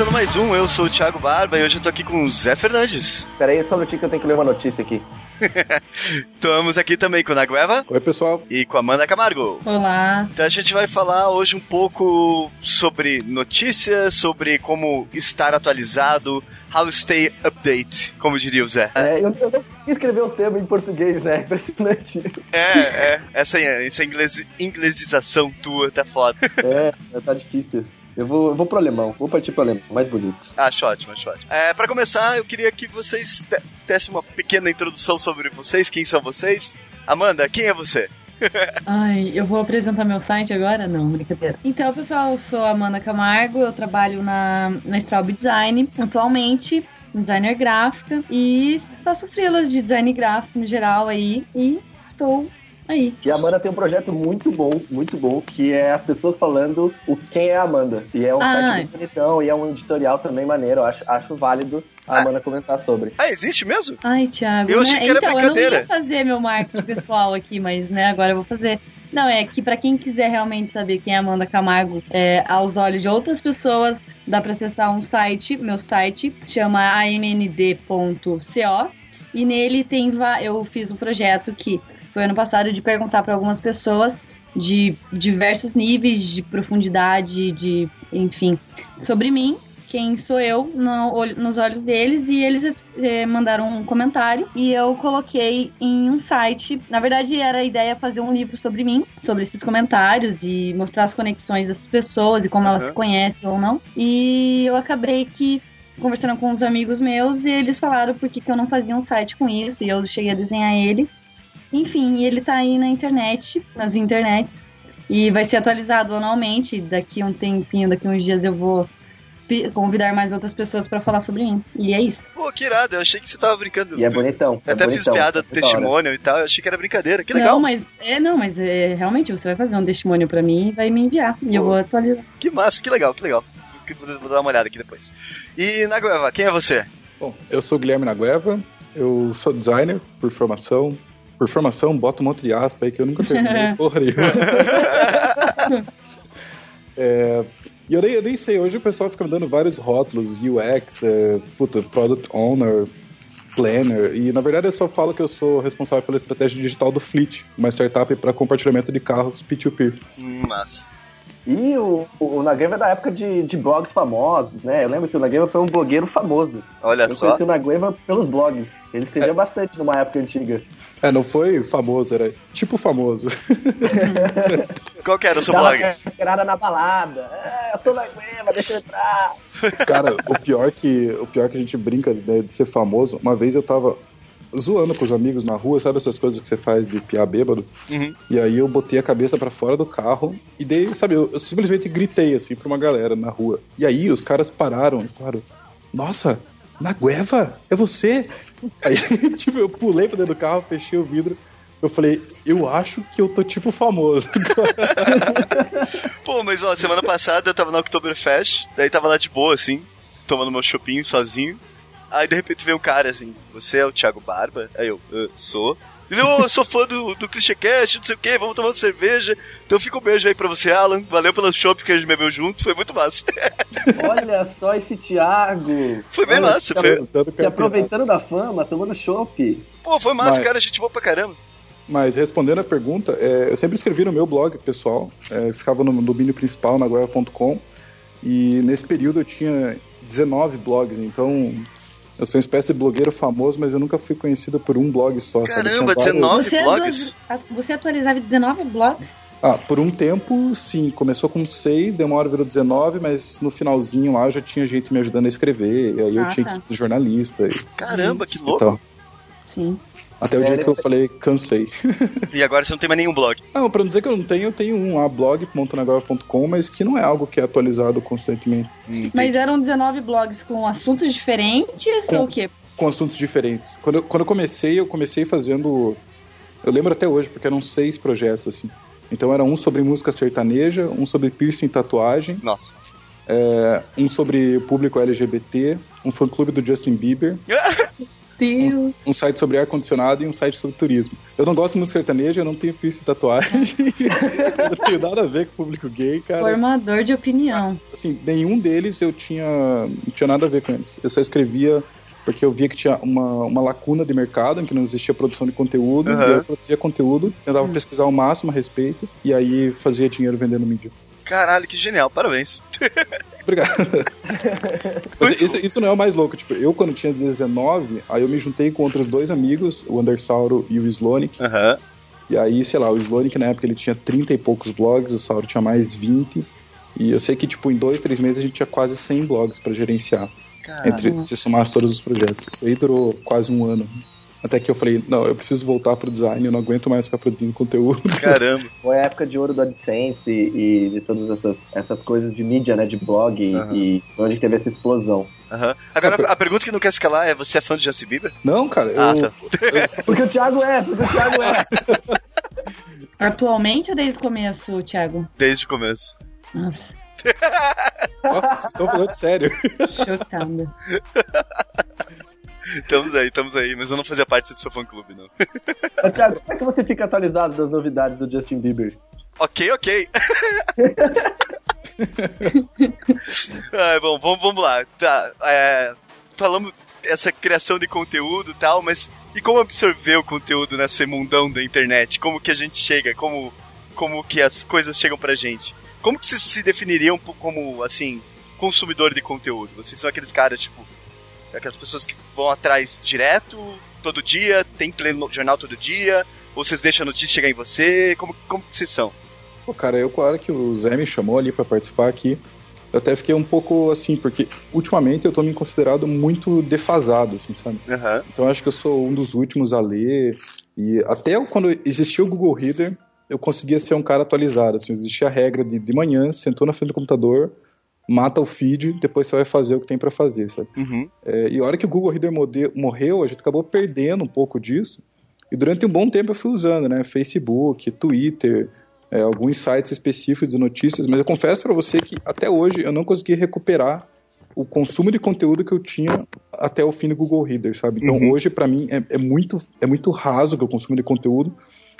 começando mais um. Eu sou o Thiago Barba e hoje eu tô aqui com o Zé Fernandes. Pera aí, só um minutinho que eu tenho que ler uma notícia aqui. Estamos aqui também com o Nagueva. Oi, pessoal. E com a Amanda Camargo. Olá. Então a gente vai falar hoje um pouco sobre notícias, sobre como estar atualizado, how stay update, como diria o Zé. É, eu, eu não escrever o termo em português, né? Impressionante. É, é. Essa, essa inglês, inglesização tua tá foda. É, tá difícil. Eu vou, eu vou pro alemão, vou partir pro alemão, mais bonito. Acho ótimo, acho ótimo. É, pra começar, eu queria que vocês dessem uma pequena introdução sobre vocês, quem são vocês. Amanda, quem é você? Ai, eu vou apresentar meu site agora? Não, brincadeira. Então, pessoal, eu sou a Amanda Camargo, eu trabalho na, na Straub Design atualmente, designer gráfica, e faço freelas de design gráfico no geral aí, e estou Aí. E a Amanda tem um projeto muito bom, muito bom, que é as pessoas falando o quem é a Amanda. E é um ah, site muito bonitão, e é um editorial também maneiro. Eu acho, acho válido a ah. Amanda comentar sobre. Ah, existe mesmo? Ai, Thiago. Eu achei né? que era então, brincadeira. eu não ia fazer meu marketing pessoal aqui, mas né, agora eu vou fazer. Não, é que para quem quiser realmente saber quem é Amanda Camargo é, aos olhos de outras pessoas, dá para acessar um site, meu site, chama amnd.co. E nele tem eu fiz um projeto que foi ano passado de perguntar para algumas pessoas de diversos níveis de profundidade, de enfim, sobre mim, quem sou eu no, nos olhos deles e eles é, mandaram um comentário e eu coloquei em um site. Na verdade, era a ideia fazer um livro sobre mim, sobre esses comentários e mostrar as conexões dessas pessoas e como uhum. elas se conhecem ou não. E eu acabei que conversando com uns amigos meus e eles falaram por que, que eu não fazia um site com isso e eu cheguei a desenhar ele. Enfim, ele tá aí na internet, nas internets, e vai ser atualizado anualmente. Daqui um tempinho, daqui uns dias eu vou convidar mais outras pessoas para falar sobre mim. E é isso. Pô, que irado, eu achei que você tava brincando. E é bonitão. Eu até bonitão, fiz piada do testemunho e tal, eu achei que era brincadeira. Que legal. Não, mas é, não, mas é, realmente você vai fazer um testemunho para mim e vai me enviar. Pô, e eu vou atualizar. Que massa, que legal, que legal. Vou dar uma olhada aqui depois. E Nagueva, quem é você? Bom, eu sou o Guilherme Nagueva, eu sou designer por formação, por formação, bota um monte de aspa aí que eu nunca terminei porra nenhuma. é, e eu nem, eu nem, sei, hoje o pessoal fica me dando vários rótulos, UX, é, puta, Product Owner, Planner, e na verdade eu só falo que eu sou responsável pela estratégia digital do Fleet, uma startup para compartilhamento de carros P2P. Hum, massa. E o, o Nagueva é da época de, de blogs famosos, né? Eu lembro que o Nagueva foi um blogueiro famoso. Olha eu só. Eu conheci o Nagueva pelos blogs. Ele escrevia é. bastante numa época antiga. É, não foi famoso, era tipo famoso. Qual que era o seu Dava blog? Dava na balada. É, eu sou Nagueva, deixa eu entrar. Cara, o pior que, o pior que a gente brinca né, de ser famoso, uma vez eu tava zoando com os amigos na rua, sabe essas coisas que você faz de piar bêbado? Uhum. E aí eu botei a cabeça para fora do carro e dei, sabe, eu, eu, simplesmente gritei assim pra uma galera na rua. E aí os caras pararam e falaram: Nossa, na Gueva? É você? Aí, tipo, eu pulei pra dentro do carro, fechei o vidro. Eu falei, eu acho que eu tô tipo famoso. Pô, mas ó, semana passada eu tava no Oktoberfest, daí tava lá de boa, assim, tomando meu chopinho sozinho. Aí de repente veio um cara assim, você é o Thiago Barba? Aí eu, eu sou. Ele, oh, eu sou fã do, do Clichêcast, não sei o que, vamos tomar uma cerveja. Então fica um beijo aí pra você, Alan. Valeu pelo shopping que a gente bebeu junto, foi muito massa. Olha só esse Thiago. Foi bem Olha, massa, foi. Se aproveitando da fama, tomando chopp. Pô, foi massa, Mas... cara, gente boa pra caramba. Mas respondendo a pergunta, é, eu sempre escrevi no meu blog pessoal, é, ficava no domínio principal na guerra.com e nesse período eu tinha 19 blogs, então eu sou uma espécie de blogueiro famoso, mas eu nunca fui conhecido por um blog só. Caramba, 19 você blogs? Você atualizava 19 blogs? Ah, por um tempo, sim. Começou com 6, deu uma hora virou 19, mas no finalzinho lá já tinha gente me ajudando a escrever. E aí ah, eu tinha tá. que ser jornalista. E... Caramba, que louco! Então, sim. Até o é, dia que eu falei, cansei. E agora você não tem mais nenhum blog? Não, pra não dizer que eu não tenho, eu tenho um blog.nagora.com, mas que não é algo que é atualizado constantemente. Hum, mas eram 19 blogs com assuntos diferentes com, ou o quê? Com assuntos diferentes. Quando eu, quando eu comecei, eu comecei fazendo. Eu lembro até hoje, porque eram seis projetos, assim. Então era um sobre música sertaneja, um sobre piercing e tatuagem. Nossa. É, um sobre público LGBT, um fã-clube do Justin Bieber. Deus. Um, um site sobre ar-condicionado e um site sobre turismo. Eu não gosto muito de sertanejo, eu não tenho piercing e tatuagem. eu não tenho nada a ver com o público gay, cara. Formador de opinião. Assim, nenhum deles eu tinha, não tinha nada a ver com eles. Eu só escrevia porque eu via que tinha uma, uma lacuna de mercado em que não existia produção de conteúdo, uhum. e eu produzia conteúdo, tentava uhum. pesquisar o máximo a respeito, e aí fazia dinheiro vendendo mídia. Caralho, que genial, parabéns. Obrigado. Mas isso, isso, não é o mais louco. Tipo, eu quando tinha 19, aí eu me juntei com outros dois amigos, o Andersauro e o Slonic. Uhum. E aí, sei lá, o Slonic na época ele tinha 30 e poucos blogs, o Sauro tinha mais 20. E eu sei que, tipo, em dois, três meses a gente tinha quase 100 blogs para gerenciar. Caramba. Entre se somar todos os projetos. Isso aí durou quase um ano. Até que eu falei, não, eu preciso voltar pro design, eu não aguento mais ficar produzindo conteúdo. Caramba. Foi a época de ouro do AdSense e, e de todas essas, essas coisas de mídia, né, de blog, uhum. e onde teve essa explosão. Uhum. Agora, a pergunta que não quer escalar é: você é fã de Justin Bieber? Não, cara. Ah, eu, tá. eu... porque o Thiago é, porque o Thiago é. Atualmente ou desde o começo, Thiago? Desde o começo. Nossa. Nossa, vocês estão falando sério. Chocada. Estamos aí, estamos aí, mas eu não fazia parte do seu fã clube, não. Mas, Thiago, como é que você fica atualizado das novidades do Justin Bieber? Ok, ok. ah, bom, vamos, vamos lá. Tá, é, falamos essa criação de conteúdo e tal, mas e como absorver o conteúdo nesse mundão da internet? Como que a gente chega? Como, como que as coisas chegam pra gente? Como que vocês se definiriam como, assim, consumidor de conteúdo? Vocês são aqueles caras, tipo, aquelas pessoas que vão atrás direto, todo dia, tem que ler no jornal todo dia, ou vocês deixam a notícia chegar em você? Como, como que vocês são? Pô, cara, eu, claro que o Zé me chamou ali para participar aqui, eu até fiquei um pouco assim, porque ultimamente eu tô me considerado muito defasado, assim, sabe? Uhum. Então acho que eu sou um dos últimos a ler. E até quando existia o Google Reader, eu conseguia ser um cara atualizado. Assim, existia a regra de de manhã, sentou na frente do computador, mata o feed, depois você vai fazer o que tem para fazer, sabe? Uhum. É, e a hora que o Google Reader morreu, a gente acabou perdendo um pouco disso. E durante um bom tempo eu fui usando, né? Facebook, Twitter, é, alguns sites específicos de notícias, mas eu confesso para você que até hoje eu não consegui recuperar o consumo de conteúdo que eu tinha até o fim do Google Reader, sabe? Então uhum. hoje para mim é, é, muito é muito raso o consumo de conteúdo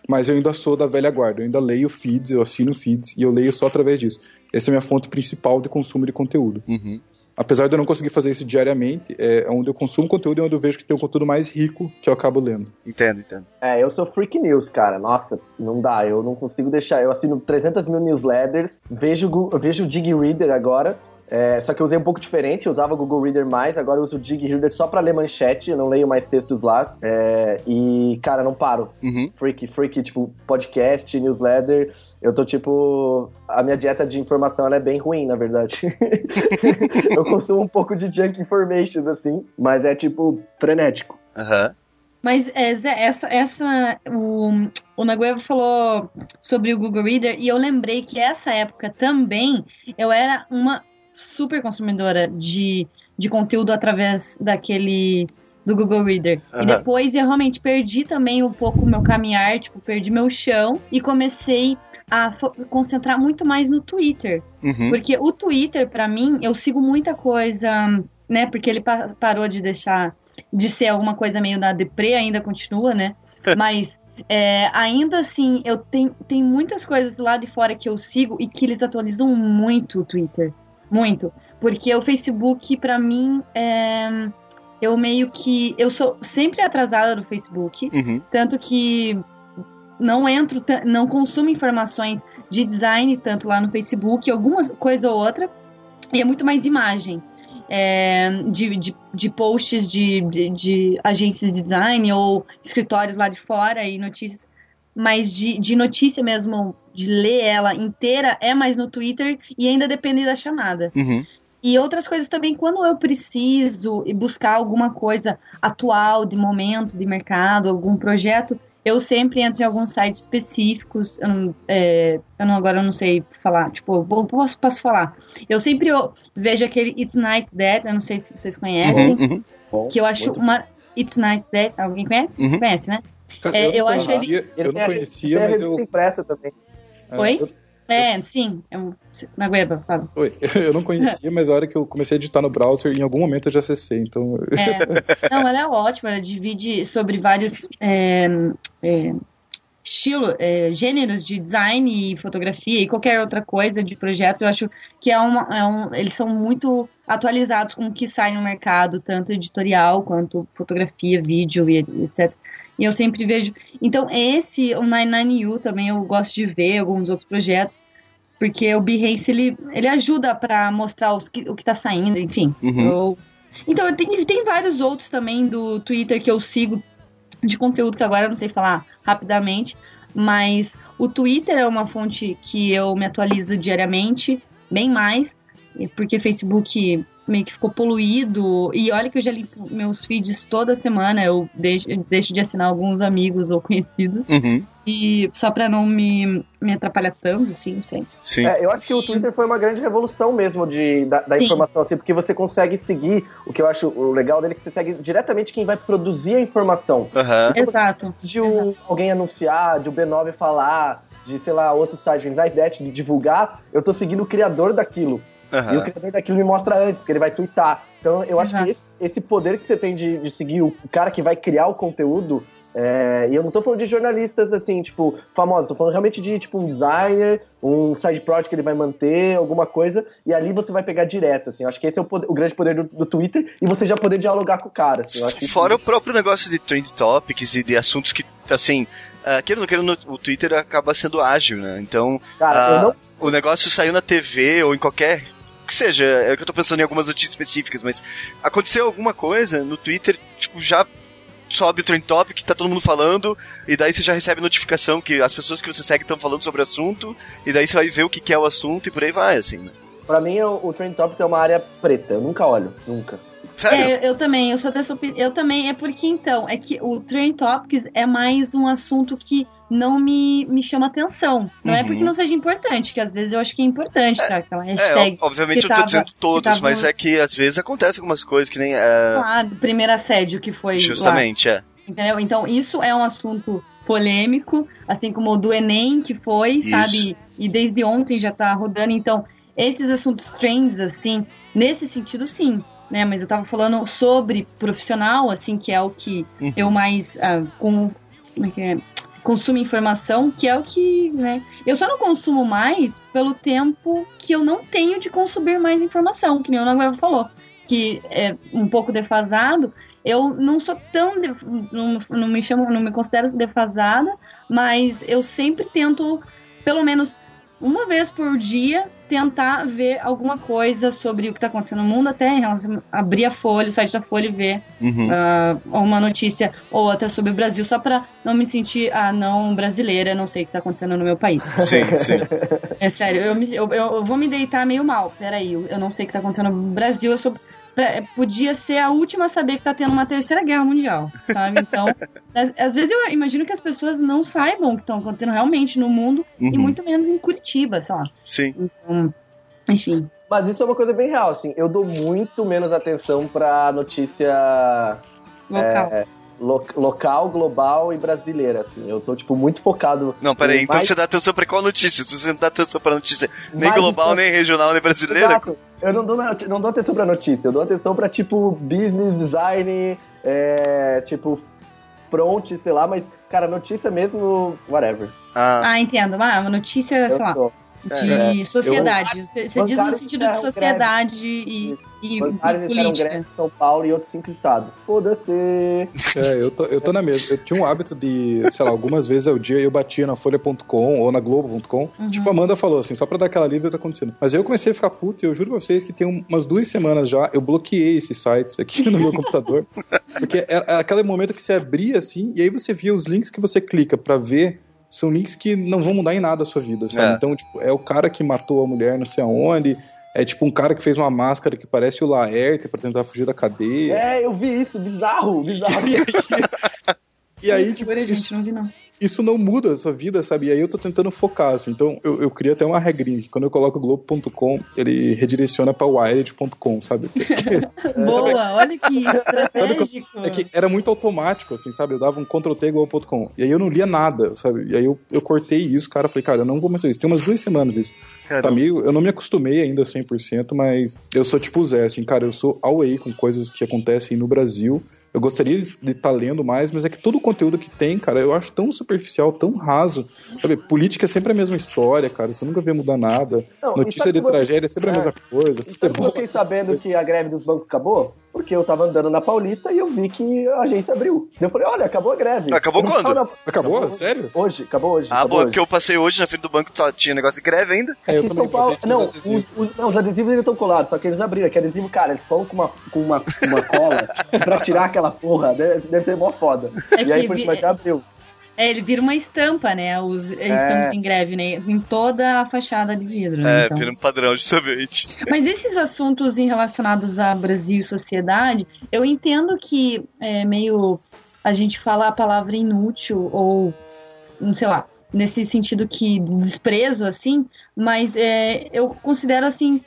mas eu ainda sou da velha guarda, eu ainda leio feeds, eu assino feeds e eu leio só através disso. Essa é a minha fonte principal de consumo de conteúdo. Uhum. Apesar de eu não conseguir fazer isso diariamente, é onde eu consumo conteúdo e onde eu vejo que tem um conteúdo mais rico que eu acabo lendo. Entendo, entendo. É, eu sou freak news, cara. Nossa, não dá. Eu não consigo deixar. Eu assino 300 mil newsletters, vejo, vejo o Dig Reader agora, é, só que eu usei um pouco diferente, eu usava o Google Reader mais, agora eu uso o Dig Reader só pra ler manchete, eu não leio mais textos lá. É, e, cara, não paro. Uhum. Freak, freak, tipo, podcast, newsletter. Eu tô tipo. A minha dieta de informação ela é bem ruim, na verdade. eu consumo um pouco de junk information, assim, mas é tipo frenético. Aham. Uhum. Mas é, essa, essa o, o Nagueva falou sobre o Google Reader e eu lembrei que essa época também eu era uma super consumidora de, de conteúdo através daquele do Google Reader. Uhum. E depois eu realmente perdi também um pouco o meu caminhar, tipo, perdi meu chão e comecei a concentrar muito mais no Twitter. Uhum. Porque o Twitter, para mim, eu sigo muita coisa, né? Porque ele pa parou de deixar de ser alguma coisa meio da deprê, ainda continua, né? Mas é, ainda assim, eu tenho, tenho muitas coisas lá de fora que eu sigo e que eles atualizam muito o Twitter. Muito. Porque o Facebook, para mim, é. Eu meio que. Eu sou sempre atrasada no Facebook. Uhum. Tanto que não entro, não consumo informações de design tanto lá no Facebook, alguma coisa ou outra. E é muito mais imagem. É, de, de, de, posts de, de, de, agências de design ou escritórios lá de fora e notícias, mas de, de notícia mesmo de ler ela inteira é mais no Twitter e ainda depende da chamada. Uhum. E outras coisas também, quando eu preciso buscar alguma coisa atual, de momento, de mercado, algum projeto, eu sempre entro em alguns sites específicos. Eu não, é, eu não agora eu não sei falar, tipo, posso, posso falar. Eu sempre eu vejo aquele It's Night Dead, eu não sei se vocês conhecem, uhum, uhum. que eu acho uma It's Night Dead, alguém conhece? Uhum. Conhece, né? É, eu, eu acho ele. Eu não conhecia, mas eu. Impressa também. Oi? Eu, É, sim. Na Gueba, fala. Oi, eu não conhecia, mas a hora que eu comecei a editar no browser, em algum momento eu já acessei, então... É. Não, ela é ótima, ela divide sobre vários é, é, estilo, é, gêneros de design e fotografia e qualquer outra coisa de projeto. Eu acho que é, uma, é um, eles são muito atualizados com o que sai no mercado, tanto editorial quanto fotografia, vídeo e etc. E eu sempre vejo. Então, esse, o 99U também eu gosto de ver, alguns outros projetos, porque o Behance ele, ele ajuda para mostrar os que, o que tá saindo, enfim. Uhum. Eu, então, tem, tem vários outros também do Twitter que eu sigo de conteúdo que agora eu não sei falar rapidamente, mas o Twitter é uma fonte que eu me atualizo diariamente, bem mais, porque Facebook meio que ficou poluído. E olha que eu já limpo meus feeds toda semana, eu deixo, deixo de assinar alguns amigos ou conhecidos. Uhum. E só pra não me, me atrapalhar tanto, assim, sei. Sim. É, eu acho que o Twitter foi uma grande revolução mesmo de, da, da informação, assim, porque você consegue seguir, o que eu acho o legal dele é que você segue diretamente quem vai produzir a informação. Aham. Exato. De o- alguém anunciar, de o B9 falar, de, sei lá, outro site, o Insight de divulgar, eu tô seguindo o criador daquilo. E o criador daquilo me mostra antes, porque ele vai twittar. Então eu acho Exato. que esse, esse poder que você tem de, de seguir o cara que vai criar o conteúdo. é, e eu não tô falando de jornalistas assim, tipo, famosos, tô falando realmente de tipo um designer, um side project que ele vai manter, alguma coisa, e ali você vai pegar direto, assim. Eu acho que esse é o, poder- o grande poder do, do Twitter e você já poder dialogar com o cara. Assim, eu acho que Fora o próprio negócio de trend topics e de assuntos que, assim, uh, querendo ou não querendo, o Twitter acaba sendo ágil, né? Então, Cara, eu não. o negócio saiu na TV ou em qualquer. Que seja, é que eu tô pensando em algumas notícias específicas, mas aconteceu alguma coisa no Twitter, tipo, já sobe o trend topic, tá todo mundo falando, e daí você já recebe notificação que as pessoas que você segue estão falando sobre o assunto, e daí você vai ver o que, que é o assunto e por aí vai, assim, né? Pra mim, o, o Trend Topics é uma área preta. Eu nunca olho, nunca. Sério? É, eu, eu também, eu sou dessa opinião. Eu também, é porque então, é que o Trend Topics é mais um assunto que não me, me chama atenção. Não é Uhum. porque não seja importante, que às vezes eu acho que é importante, tá? Aquela É, hashtag. ob- obviamente eu tô tava- dizendo que todos, tava- mas é que às vezes acontece algumas coisas que nem. é, Claro, primeiro assédio que foi lá. justamente, é. Entendeu? Então, isso é um assunto polêmico, assim como o do Enem, que foi, Isso. sabe? E desde ontem já tá rodando. Então, esses assuntos trends, assim, nesse sentido, sim. Né? Mas eu tava falando sobre profissional, assim, que é o que Uhum. eu mais ah, com, como é que é? Consumo informação, que é o que, né? Eu só não consumo mais pelo tempo que eu não tenho de consumir mais informação, que nem o Nagueva falou, que é um pouco defasado. Eu não sou tão def- não, não me chamo, não me considero defasada, mas eu sempre tento pelo menos uma vez por dia tentar ver alguma coisa sobre o que está acontecendo no mundo, até abrir a Folha, o site da Folha e ver Uhum. ah, uma notícia ou até sobre o Brasil, só para não me sentir ah, não brasileira, não sei o que tá acontecendo no meu país. Sim, sim. É sério, eu, me- eu, eu- vou me deitar meio mal. Peraí, eu, eu não sei o que tá acontecendo no Brasil. Eu sou. Pra- Podia ser a última a saber que tá tendo uma terceira guerra mundial, sabe? Então, às, às vezes eu imagino que as pessoas não saibam o que estão acontecendo realmente no mundo e Uhum. muito menos em Curitiba, sei lá. Sim. Então, enfim. Mas isso é uma coisa bem real, assim. Eu dou muito menos atenção pra notícia Local. lo- local, global e brasileira, assim. Eu tô, tipo, muito focado... Não, peraí, então mais- você dá atenção pra qual notícia? Se você não dá atenção pra notícia nem mais global, info- nem regional, nem brasileira, Exato. Eu não dou, não dou atenção pra notícia, eu dou atenção pra, tipo, business, design, é, tipo, front, sei lá, mas, cara, notícia mesmo, whatever. ah, Ah, entendo. Ah, uma notícia, sei Eu lá, sou. de É. sociedade. Você você diz no sentido de sociedade e, e, e Bancários política. greve em São Paulo e outros cinco estados. Foda-se. É, eu tô, eu tô na mesma. Eu tinha um hábito de, sei lá, algumas vezes ao dia eu batia na folha.com ou na globo.com. Uhum. Tipo, a Amanda falou, assim, só pra dar aquela livre tá acontecendo. Mas aí eu comecei a ficar puto e eu juro pra vocês que tem um- umas duas semanas já eu bloqueei esses sites aqui no meu computador. Porque é, é aquele momento que você abria assim e aí você via os links que você clica pra ver. São links que não vão mudar em nada a sua vida, sabe? É. Então, tipo, é o cara que matou a mulher não sei aonde. É tipo um cara que fez uma máscara que parece o Laerte pra tentar fugir da cadeia. É, eu vi isso, bizarro, bizarro. E aí, tipo, Segura, gente, não vi não. Isso não muda a sua vida, sabe? E aí eu tô tentando focar, assim. Então eu, eu queria até uma regrinha, que quando eu coloco globo.com, ele redireciona pra wired.com, sabe? Boa, olha que estratégico. É que era muito automático, assim, sabe? Eu dava um Ctrl T globo.com. E aí eu não lia nada, sabe? E aí eu, eu cortei isso, cara. Falei, cara, eu não vou mais fazer isso. Tem umas duas semanas isso. Caramba. Tá meio, eu não me acostumei ainda 100%, mas eu sou tipo o Zé, assim, cara, eu sou away com coisas que acontecem no Brasil. Eu gostaria de estar lendo mais, mas é que todo o conteúdo que tem, cara, eu acho tão superficial, tão raso. Sabe, política é sempre a mesma história, cara. Você nunca vê mudar nada. Não, Notícia de tragédia é sempre a É. mesma coisa. E sabe que eu Futebol. fiquei sabendo que a greve dos bancos acabou? Porque eu tava andando na Paulista e eu vi que a agência abriu. Eu falei, olha, acabou a greve. Acabou não quando? na- Acabou? Sério? Hoje, acabou hoje. Ah, acabou boa, hoje. porque eu passei hoje na frente do banco, tá- tinha negócio de greve ainda. É, eu também São Paulo. Não os, adesivos. os- não, os adesivos ainda estão colados, só que eles abriram. Que adesivo, cara, eles falam com uma, com uma, uma cola pra tirar aquela porra. Deve, deve ser mó foda. É e aí que por vi- isso já abriu. É, ele vira uma estampa, né? Os, Estamos em greve, né? Em toda a fachada de vidro. né? É, Então. pelo padrão, justamente. Mas esses assuntos em relacionados a Brasil e sociedade, eu entendo que é meio a gente fala a palavra inútil ou, não sei lá, nesse sentido que de desprezo, assim, mas é, eu considero assim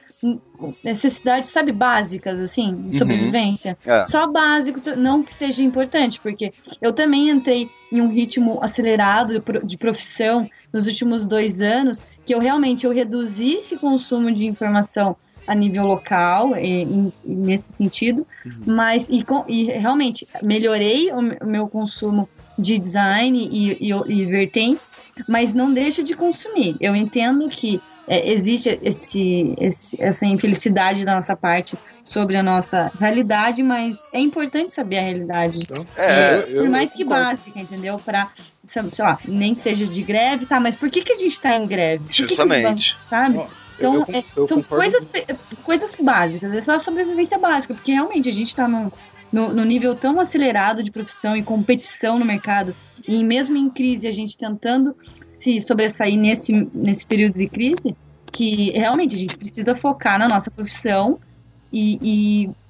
necessidades, sabe, básicas, assim, de sobrevivência. É. Só básico, não que seja importante, porque eu também entrei em um ritmo acelerado de pro- de profissão nos últimos dois anos, que eu realmente eu reduzi esse consumo de informação a nível local, e, e nesse sentido, mas e, e realmente melhorei o, me- o meu consumo de design e, e vertentes, mas não deixo de consumir. Eu entendo que é, existe esse, esse- essa infelicidade da nossa parte sobre a nossa realidade, mas é importante saber a realidade. É, eu- eu- por mais eu que concordo. básica, entendeu? Pra, sei lá, nem que seja de greve, tá? Mas por que, que a gente tá em greve? Por que que Justamente. sabe? Ó, Então, eu- eu- é, eu são coisas, coisas básicas, é só a sobrevivência básica, porque realmente a gente tá num, no, no nível tão acelerado de profissão e competição no mercado, e mesmo em crise, a gente tentando se sobressair nesse, nesse período de crise, que realmente a gente precisa focar na nossa profissão e,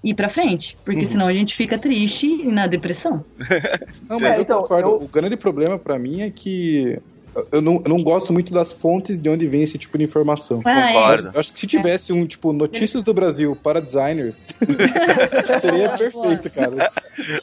e ir pra frente, porque Uhum. senão a gente fica triste e na depressão. Não, mas É, eu então, concordo. eu- O grande problema pra mim é que eu não, eu não gosto muito das fontes de onde vem esse tipo de informação. Ah, é. Concordo. Eu acho que se tivesse um, tipo, notícias do Brasil para designers, seria Boa, perfeito, cara.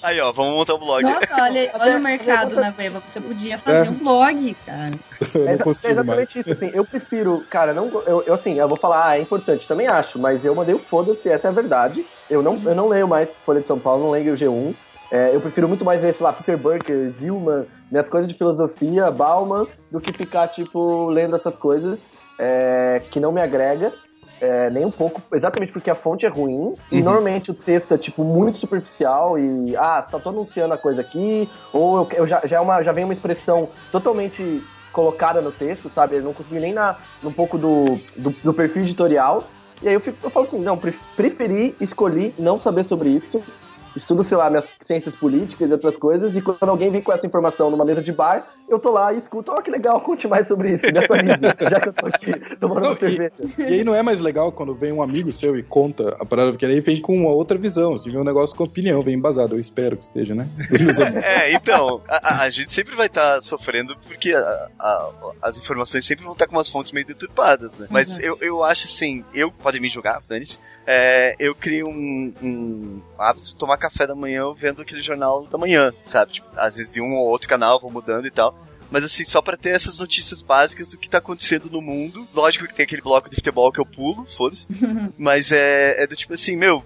Aí, ó, vamos montar um blog. Nossa, olha, olha o mercado na Weba. Você podia fazer É. um blog, cara. Eu É, não consigo é mais. exatamente isso, assim. Eu prefiro, cara, não, eu, eu assim, eu vou falar, ah, é importante, também acho, mas eu mandei o foda-se, essa é a verdade. Eu não, eu não leio mais Folha de São Paulo, não leio o G1. É, eu prefiro muito mais ver, sei lá, Peter Burker, Zilman, minhas coisas de filosofia, Bauman, do que ficar, tipo, lendo essas coisas é, que não me agrega. é, nem um pouco, exatamente porque a fonte é ruim e normalmente o texto é tipo muito superficial e ah, só tô anunciando a coisa aqui, ou eu, eu já, já, é uma, já vem uma expressão totalmente colocada no texto, sabe? Eu não consegui nem na, um pouco do, do, do perfil editorial. E aí eu, fico, eu falo assim, não, pre- preferi, escolhi não saber sobre isso. Estudo, sei lá, minhas ciências políticas e outras coisas, e quando alguém vem com essa informação numa mesa de bar, eu tô lá e escuto, ó, que legal, conte mais sobre isso, me atualize, já que eu tô aqui tomando Não, uma cerveja. E aí não é mais legal quando vem um amigo seu e conta a parada, porque aí vem com uma outra visão, assim, vem um negócio com opinião, vem embasado. Eu espero que esteja, né? É, então, a, a- gente sempre vai estar sofrendo porque a- a- as informações sempre vão estar com umas fontes meio deturpadas, né? Mas eu, eu acho assim, eu, podem me julgar, dane-se, é, eu crio um, um hábito de tomar café da manhã vendo aquele jornal da manhã, sabe? Tipo, às vezes de um ou outro canal, vou mudando e tal. Mas assim, só pra ter essas notícias básicas do que tá acontecendo no mundo. Lógico que tem aquele bloco de futebol que eu pulo, foda-se. Mas é, é do tipo assim, meu,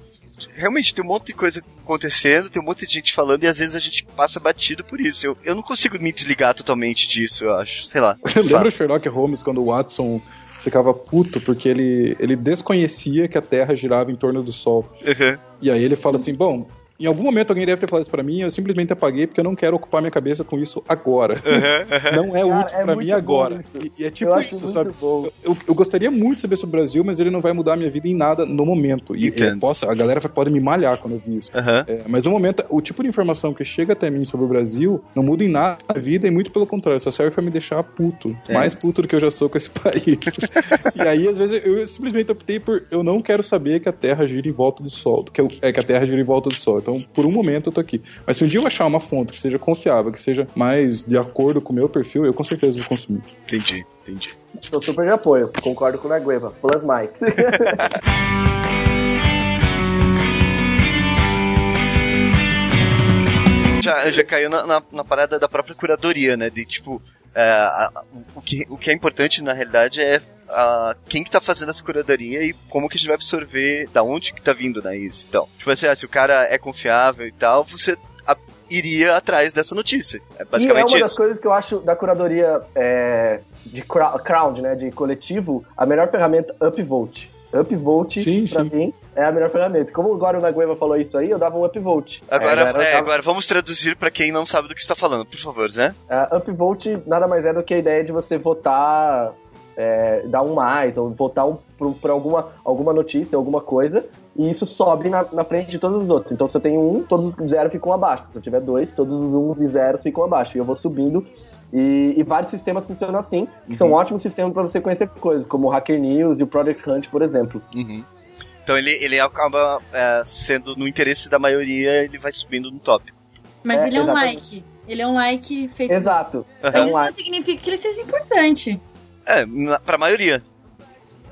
realmente tem um monte de coisa acontecendo, tem um monte de gente falando e às vezes a gente passa batido por isso. Eu, eu não consigo me desligar totalmente disso, eu acho. Sei lá. Lembra o Sherlock Holmes quando o Watson ficava puto porque ele, ele desconhecia que a Terra girava em torno do Sol? Uhum. E aí ele fala assim, bom, em algum momento alguém deve ter falado isso pra mim, eu simplesmente apaguei porque eu não quero ocupar minha cabeça com isso agora. Não é Cara, útil é pra mim agora. isso. E, e é tipo eu isso, sabe? bom. Eu, eu gostaria muito de saber sobre o Brasil, mas ele não vai mudar a minha vida em nada no momento. E, Entendo. e posso, a galera pode me malhar quando eu vi isso. Aham. É, mas no momento, o tipo de informação que chega até mim sobre o Brasil não muda em nada a vida e muito pelo contrário, só serve pra me deixar puto. É. Mais puto do que eu já sou com esse país. e aí, às vezes, eu simplesmente optei por eu não quero saber que a Terra gira em volta do Sol, que, eu- é que a Terra gira em volta do Sol. Então, por um momento eu tô aqui. Mas se um dia eu achar uma fonte que seja confiável, que seja mais de acordo com o meu perfil, eu com certeza vou consumir. Entendi, entendi. Sou super de apoio, concordo com o Nagueva. Plus mais. Já, já caiu na, na, na parada da própria curadoria, né? De tipo, é, a- o, que, o que é importante na realidade é a, quem que tá fazendo essa curadoria e como que a gente vai absorver, da onde que tá vindo, né? Isso. Então, tipo assim, ah, se o cara é confiável e tal, você iria atrás dessa notícia. É e é basicamente uma das isso. coisas que eu acho da curadoria é, de crowd, né, de coletivo, a melhor ferramenta upvote. Upvote, Sim, pra sim. mim, é a melhor ferramenta. Como agora o Nagueva falou isso aí, eu dava um upvote. Agora, É, a galera é, agora vamos traduzir pra quem não sabe do que você tá falando, por favor, Zé. Uh, upvote nada mais é do que a ideia de você votar, é, dar um mais, ou votar um, por, por alguma, alguma notícia, alguma coisa, e isso sobe na, na frente de todos os outros. Então se eu tenho um, todos os zero ficam abaixo. Se eu tiver dois, todos os uns e zero ficam abaixo. E eu vou subindo. E, e vários sistemas funcionam assim, que são ótimos sistemas para você conhecer coisas, como o Hacker News e o Project Hunt, por exemplo. Então ele, ele acaba é, sendo no interesse da maioria, ele vai subindo no tópico. Mas É, ele é um exatamente. like. Ele é um like Facebook. Exato. Mas É um isso like. não significa que ele seja importante. É, pra maioria.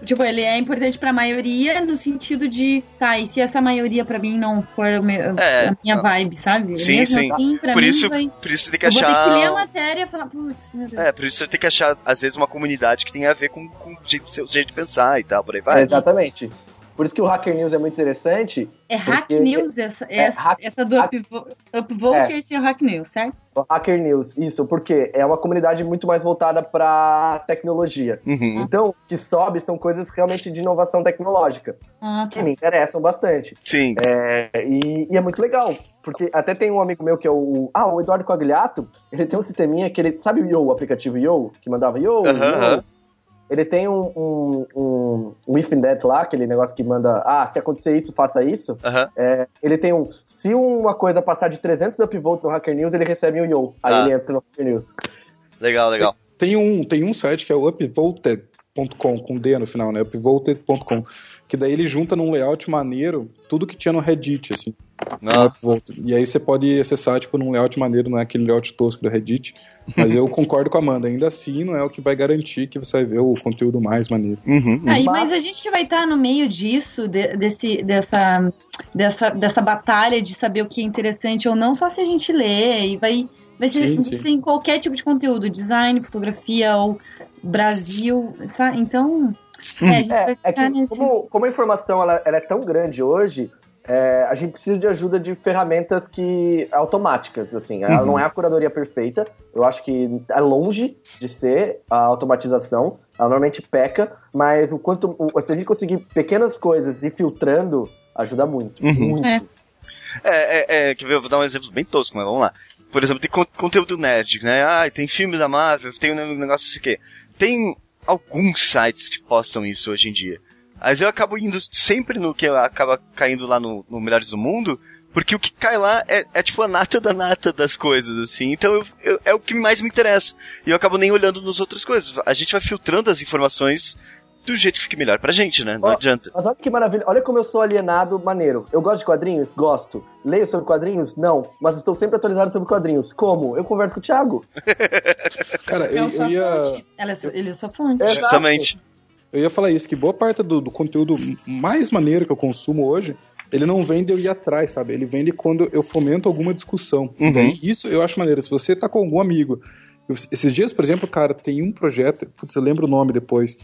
Tipo, ele é importante pra maioria no sentido de, tá, e se essa maioria pra mim não for o meu- É. a minha vibe, sabe? Sim, Mesmo sim. assim, pra Por mim isso, vai... por isso você tem que Eu vou ter achar. que ler a matéria e falar, putz, meu Deus. É, por isso você tem que achar, às vezes, uma comunidade que tem a ver com, com o jeito, seu jeito de pensar e tal, por aí vai. Exatamente. Por isso que o Hacker News é muito interessante. É Hack News essa, É, essa, hack- essa do hack- upvo Upvote, É. esse é o Hack News, certo? O Hacker News, isso, porque é uma comunidade muito mais voltada para tecnologia. Uhum. Então, o que sobe são coisas realmente de inovação tecnológica, Ah, que tá. me interessam bastante. Sim. É, e, e é muito legal, porque até tem um amigo meu que é o. Ah, o Eduardo Cogliato, ele tem um sisteminha que ele. Sabe o Yo, o aplicativo Yo, que mandava Yo? Aham, Yo? Ele tem um, um, um, um if and that lá, aquele negócio que manda, ah, se acontecer isso, faça isso. Aham. É, ele tem um. Se uma coisa passar de 300 upvotes no Hacker News, ele recebe um Yo. Aí Ah. ele entra no Hacker News. Legal, legal. Tem um, tem um site que é o upvoted.com, com D no final, né? Upvoted.com. Que daí ele junta num layout maneiro tudo que tinha no Reddit, assim. Não, Upvoted. E aí você pode acessar, tipo, num layout maneiro, não é aquele layout tosco do Reddit. Mas eu concordo com a Amanda, ainda assim não é o que vai garantir que você vai ver o conteúdo mais maneiro. Uhum. Aí, Mas- mas a gente vai estar no meio disso, de- desse, dessa, dessa, dessa batalha de saber o que é interessante ou não, só se a gente ler. E vai, vai ser, Sim, sim. em qualquer tipo de conteúdo, design, fotografia ou Brasil, sabe? Então, é, a gente vai É, é ficar que nesse. como, como a informação ela, ela é tão grande hoje, é, a gente precisa de ajuda de ferramentas que automáticas, assim. Ela Uhum. não é a curadoria perfeita. Eu acho que é longe de ser a automatização. Ela normalmente peca, mas o quanto o- se a gente conseguir pequenas coisas e filtrando, ajuda muito. Uhum. Muito. É. É, é, é, quer ver? Eu vou dar um exemplo bem tosco, mas vamos lá. Por exemplo, tem con- conteúdo nerd, né? Ah, tem filmes da Marvel, tem um negócio assim que. Tem alguns sites que postam isso hoje em dia. Mas eu acabo indo sempre no que acaba caindo lá no, no Melhores do Mundo, porque o que cai lá é, é tipo a nata da nata das coisas, assim. Então eu- eu- é o que mais me interessa. E eu acabo nem olhando nas outras coisas. A gente vai filtrando as informações do jeito que fique melhor pra gente, né? Não Ó, adianta. Mas olha que maravilha. Olha como eu sou alienado maneiro. Eu gosto de quadrinhos? Gosto. Leio sobre quadrinhos? Não. Mas estou sempre atualizado sobre quadrinhos. Como? Eu converso com o Thiago. Cara, É eu, sua eu ia, fonte. Ela é sua, ele é sua fonte. Justamente. Eu ia falar isso, que boa parte do, do conteúdo mais maneiro que eu consumo hoje, ele não vem de eu ir atrás, sabe? Ele vem de quando eu fomento alguma discussão. Uhum. Daí, isso eu acho maneiro. Se você tá com algum amigo. eu- esses dias, por exemplo, cara, tem um projeto, putz, eu lembro o nome depois,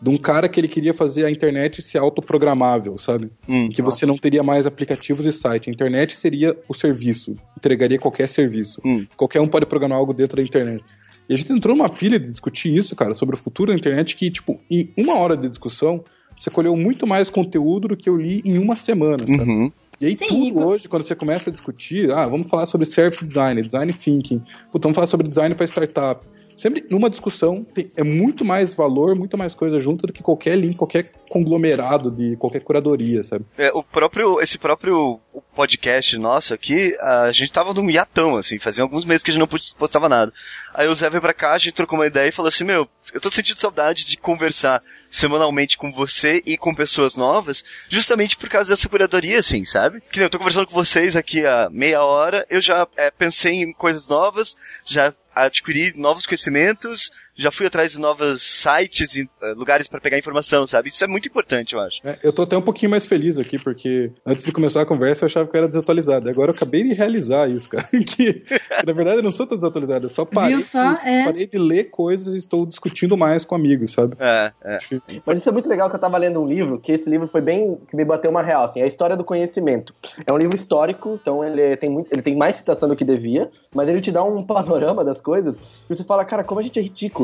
de um cara que ele queria fazer a internet ser autoprogramável, sabe? Hum. que você não teria mais aplicativos e site. A internet seria o serviço, entregaria qualquer serviço. Hum. Qualquer um pode programar algo dentro da internet. E a gente entrou numa pilha de discutir isso, cara, sobre o futuro da internet, que, tipo, em uma hora de discussão, você colheu muito mais conteúdo do que eu li em uma semana, sabe? Uhum. E aí Sim, tudo Igor. hoje, quando você começa a discutir, ah, vamos falar sobre self-design, design thinking, Puta, vamos falar sobre design para startup. Sempre numa discussão tem- é muito mais valor, muito mais coisa junto do que qualquer link, qualquer conglomerado de qualquer curadoria, sabe? É, o próprio, esse próprio podcast nosso aqui, a gente tava num hiatão, assim, fazia alguns meses que a gente não postava nada. Aí o Zé veio pra cá, a gente trocou uma ideia e falou assim, meu, eu tô sentindo saudade de conversar semanalmente com você e com pessoas novas, justamente por causa dessa curadoria, assim, sabe? Que nem eu tô conversando com vocês aqui há meia hora, eu já é, pensei em coisas novas, já adquiri novos conhecimentos, já fui atrás de novos sites e uh, lugares para pegar informação, sabe? Isso é muito importante, eu acho. É, eu tô até um pouquinho mais feliz aqui, porque antes de começar a conversa eu achava que eu era desatualizado. Agora eu acabei de realizar isso, cara. que, na verdade eu não sou tão desatualizado, eu só parei, só? É. parei de ler coisas e estou discutindo mais com amigos, sabe? É, é. Mas isso é muito legal que eu tava lendo um livro, que esse livro foi bem. que me bateu uma real, assim, é a história do conhecimento. É um livro histórico, então ele tem, muito, ele tem mais citação do que devia, mas ele te dá um panorama das coisas e você fala, cara, como a gente é ridículo.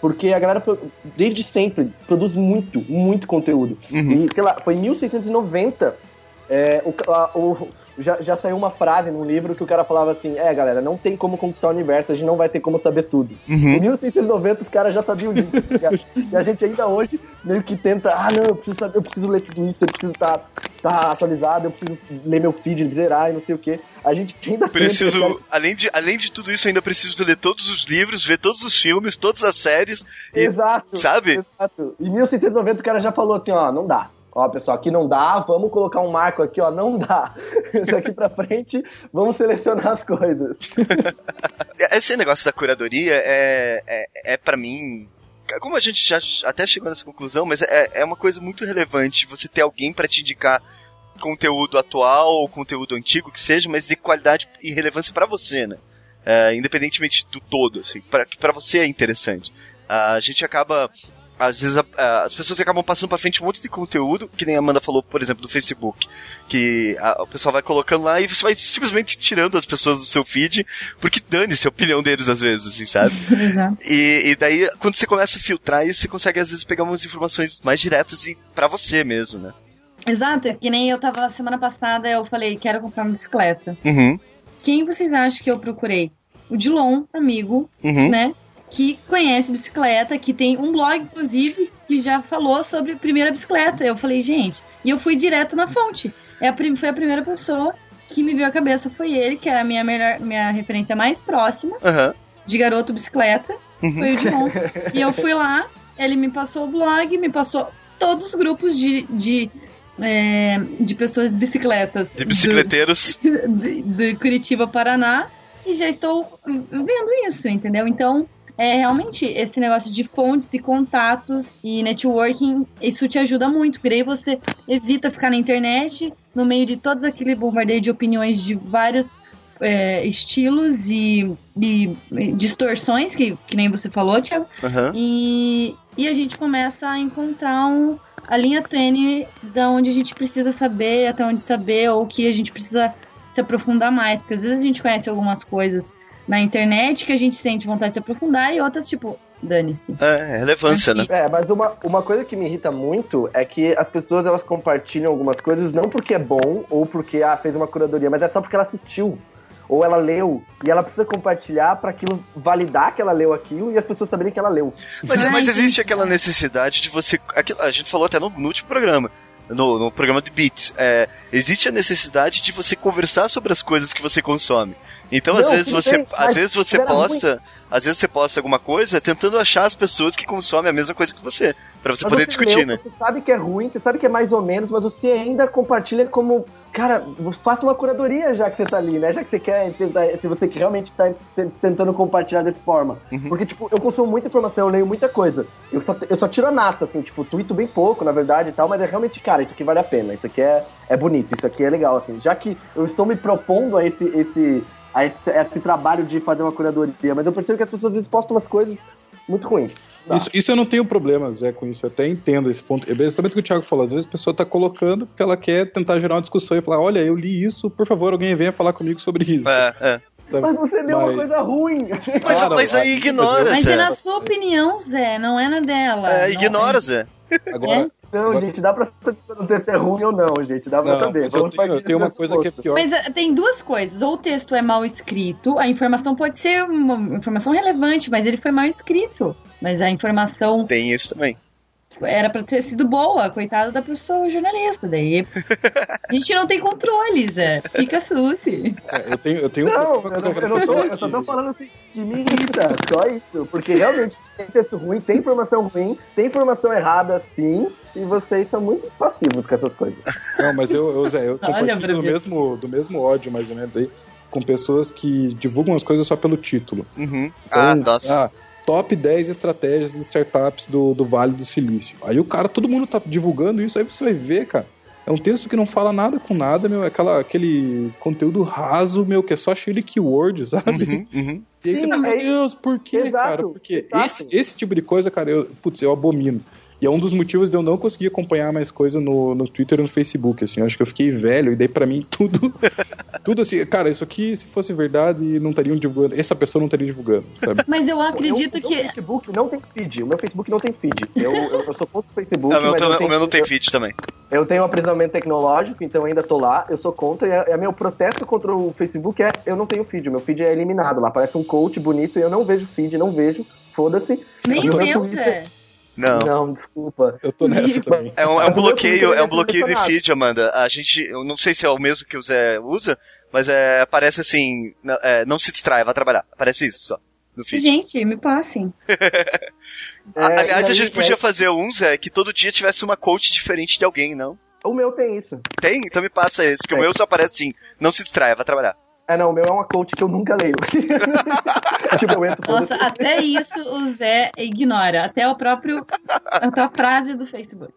Porque a galera, desde sempre, produz muito, muito conteúdo. Uhum. E, sei lá, foi em 1690, é, o, a, o, já, já saiu uma frase num livro que o cara falava assim: É, galera, não tem como conquistar o universo, a gente não vai ter como saber tudo. Uhum. Em 1690 os caras já sabiam disso. e, a, e a gente ainda hoje meio que tenta: Ah, não, eu preciso, saber, eu preciso ler tudo isso, eu preciso estar tá, tá atualizado, eu preciso ler meu feed, zerar e não sei o que. A gente ainda preciso, tenta, além de além de tudo isso, ainda preciso ler todos os livros, ver todos os filmes, todas as séries. E, exato. Sabe? Exato. Em 1690 o cara já falou assim: Ó, não dá. Ó, pessoal, aqui não dá, vamos colocar um marco aqui, ó, não dá. Daqui pra frente, vamos selecionar as coisas. Esse negócio da curadoria é, é, é para mim. Como a gente já até chegou nessa conclusão, mas é, é uma coisa muito relevante você ter alguém para te indicar conteúdo atual ou conteúdo antigo que seja, mas de qualidade e relevância para você, né? É, independentemente do todo, assim, que para você é interessante. A gente acaba às vezes a, a, as pessoas acabam passando para frente um monte de conteúdo, que nem a Amanda falou, por exemplo, do Facebook, que a, o pessoal vai colocando lá e você vai simplesmente tirando as pessoas do seu feed, porque dane-se a opinião deles às vezes, assim, sabe? Exato. E, e daí, quando você começa a filtrar isso, você consegue às vezes pegar umas informações mais diretas e para você mesmo, né? Exato, é que nem eu tava semana passada, eu falei, quero comprar uma bicicleta. Uhum. Quem vocês acham que eu procurei? O Dilon, amigo, uhum. né? Que conhece bicicleta, que tem um blog, inclusive, que já falou sobre a primeira bicicleta. Eu falei, gente, e eu fui direto na fonte. É a, foi a primeira pessoa que me veio à cabeça, foi ele, que era a minha, melhor, minha referência mais próxima uhum. de garoto bicicleta. Uhum. Foi o John. e eu fui lá, ele me passou o blog, me passou todos os grupos de, de é, de pessoas bicicletas. De bicicleteiros. Do, de, de, Curitiba, Paraná. E já estou vendo isso, entendeu? Então, é realmente esse negócio de fontes e contatos e networking, isso te ajuda muito, porque aí você evita ficar na internet no meio de todos aquele bombardeio de opiniões de vários é, estilos e, e, distorções, que, que nem você falou, Thiago. Uhum. E, e a gente começa a encontrar um, a linha tênue da onde a gente precisa saber, até onde saber, ou que a gente precisa se aprofundar mais. Porque às vezes a gente conhece algumas coisas na internet que a gente sente vontade de se aprofundar e outras, tipo, dane-se. É, é relevância, né? É, mas uma, uma coisa que me irrita muito é que as pessoas elas compartilham algumas coisas não porque é bom ou porque ah, fez uma curadoria, mas é só porque ela assistiu ou ela leu e ela precisa compartilhar para aquilo validar que ela leu aquilo e as pessoas saberem que ela leu. Mas, mas existe aquela necessidade de você. A gente falou até no, no último programa no, no programa de Beats, é, existe a necessidade de você conversar sobre as coisas que você consome. Então, não, às vezes você, tem, às vezes você posta, muito... às vezes você posta alguma coisa tentando achar as pessoas que consomem a mesma coisa que você, para você mas poder você discutir, leu, né? Você sabe que é ruim, você sabe que é mais ou menos, mas você ainda compartilha como Cara, faça uma curadoria já que você tá ali, né? Já que você quer tentar, se você realmente tá tentando compartilhar dessa forma. Uhum. Porque, tipo, eu consumo muita informação, eu leio muita coisa. Eu só, eu só tiro a nata, assim, tipo, tuito bem pouco, na verdade e tal, mas é realmente, cara, isso aqui vale a pena, isso aqui é, é bonito, isso aqui é legal, assim. Já que eu estou me propondo a esse, esse, a esse, a esse trabalho de fazer uma curadoria, mas eu percebo que as pessoas às vezes postam umas coisas muito ruins. Tá. Isso, isso eu não tenho problema, Zé, com isso. Eu até entendo esse ponto. É exatamente o que o Thiago falou. Às vezes a pessoa está colocando porque ela quer tentar gerar uma discussão e falar: olha, eu li isso, por favor, alguém venha falar comigo sobre isso. É, é. Mas você leu mas... uma coisa ruim. Mas, Cara, mas aí ignora, Mas Zé. é na sua opinião, Zé, não é na dela. É, ignora, é... Zé. Agora, é? Não, agora... gente, dá pra saber se é ruim ou não, gente. Dá pra não, saber. Mas eu tenho, eu tenho uma coisa que é pior. Mas uh, tem duas coisas. Ou o texto é mal escrito, a informação pode ser uma informação relevante, mas ele foi mal escrito. Mas a informação. Tem isso também. Era pra ter sido boa, coitado da pessoa jornalista. Daí a gente não tem controle, Zé. Fica suci. É, eu tenho, eu tenho Não, um eu, não- eu não tô, eu só tô falando assim, que me irrita, só isso. Porque realmente tem texto ruim, tem informação ruim, tem informação errada sim, e vocês são muito passivos com essas coisas. Não, mas eu, eu, Zé, eu compartilho do mesmo, do mesmo ódio, mais ou menos, aí, com pessoas que divulgam as coisas só pelo título. Uhum. Ah, Então, nossa. ah, top 10 estratégias de startups do, do Vale do Silício. Aí o cara, todo mundo tá divulgando isso, aí você vai ver, cara. É um texto que não fala nada com nada, meu. É aquela, aquele conteúdo raso, meu, que é só cheio de keyword, sabe? Uhum, uhum. E aí você Sim, fala, meu Deus, por quê, Exato, cara? Porque exato. esse, esse tipo de coisa, cara, eu, putz, eu abomino. E é um dos motivos de eu não conseguir acompanhar mais coisa no, no Twitter e no Facebook, assim. Eu acho que eu fiquei velho, e daí pra mim tudo, tudo assim, cara, isso aqui, se fosse verdade, não estariam divulgando, essa pessoa não estaria divulgando, sabe? Mas eu acredito Eu- O que. meu Facebook não tem feed, o meu Facebook não tem feed. Eu, eu, eu sou contra o Facebook, Ah, o meu, tenho- o meu não tem feed também. Eu tenho um aprisionamento tecnológico, então ainda tô lá, eu sou contra, e é, é meu protesto contra o Facebook é eu não tenho feed, o meu feed é eliminado lá, parece um coach bonito e eu não vejo feed, não vejo, foda-se. Nem E Não. Não, desculpa. Eu tô nessa também. É um, é um bloqueio, é um é bloqueio de feed, Amanda. A gente, eu não sei se é o mesmo que o Zé usa, mas é, aparece assim, não, é, não se distrai, vai trabalhar. Aparece isso só, no feed. Gente, me passem. A- É, Aliás, a gente podia é, fazer um, Zé, que todo dia tivesse uma coach diferente de alguém, não? O meu tem isso. Tem? Então me passa esse, porque o Tem. meu só aparece assim, não se distraia, vai trabalhar. É, não, o meu é uma coach que eu nunca leio. tipo, eu entro Nossa, foda-se. até isso o Zé ignora. Até o próprio. A tua frase do Facebook.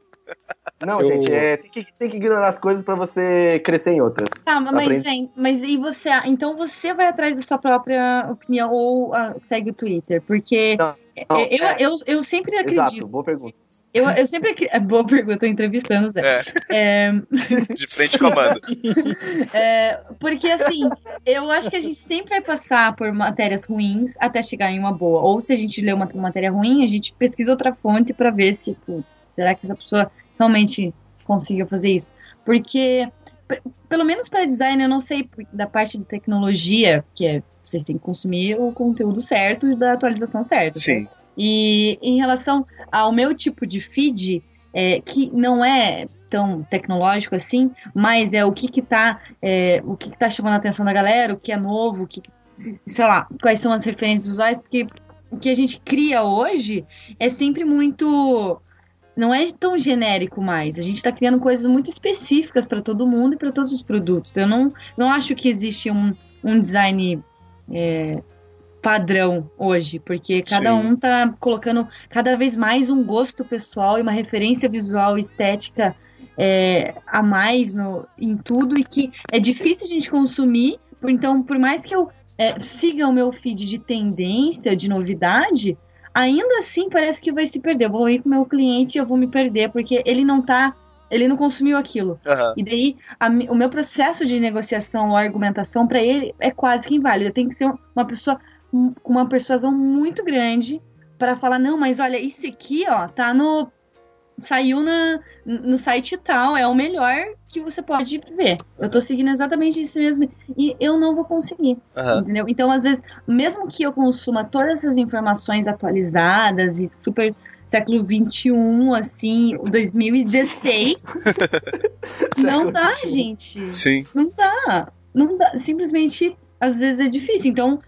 Não, Eu- gente, é, tem, que, tem que ignorar as coisas pra você crescer em outras. Tá, mas, Aprende. gente, mas e você? Então você vai atrás da sua própria opinião ou ah, segue o Twitter? Porque Não, não, eu, é. eu, eu sempre acredito. Exato, boa pergunta. Eu, eu sempre. É boa pergunta, tô entrevistando o Zé. É, É, de frente com a Amanda. é, porque assim, eu acho que a gente sempre vai passar por matérias ruins até chegar em uma boa. Ou se a gente lê uma matéria ruim, a gente pesquisa outra fonte pra ver se, putz, será que essa pessoa realmente conseguiu fazer isso? Porque, pelo menos para design, eu não sei da parte de tecnologia, que é vocês têm que consumir o conteúdo certo e da atualização certa. Sim. E em relação ao meu tipo de feed, é, que não é tão tecnológico assim, mas é o que que tá, é, o que que tá chamando a atenção da galera, o que é novo, o que, sei lá, quais são as referências visuais, porque o que a gente cria hoje é sempre muito não é tão genérico mais. A gente está criando coisas muito específicas para todo mundo e para todos os produtos. Eu não, não acho que existe um, um design é, padrão hoje, porque cada Sim. um tá colocando cada vez mais um gosto pessoal e uma referência visual estética é, a mais no, em tudo e que é difícil a gente consumir. Então, por mais que eu é, siga o meu feed de tendência, de novidade, ainda assim parece que vai se perder. Eu vou ir com o meu cliente e eu vou me perder, porque ele não tá. Ele não consumiu aquilo. Aham. E daí, a o meu processo de negociação ou argumentação para ele é quase que inválido. Tem que ser uma pessoa com uma persuasão muito grande para falar: não, mas olha, isso aqui, ó, tá no. Saiu na, no site tal, é o melhor que você pode ver. Eu tô seguindo exatamente isso mesmo. E eu não vou conseguir. Aham. Entendeu? Então, às vezes, mesmo que eu consuma todas essas informações atualizadas e super século XXI, assim, 2016, não dá, gente. Sim. Não dá. Não dá. Simplesmente, às vezes é difícil. Então,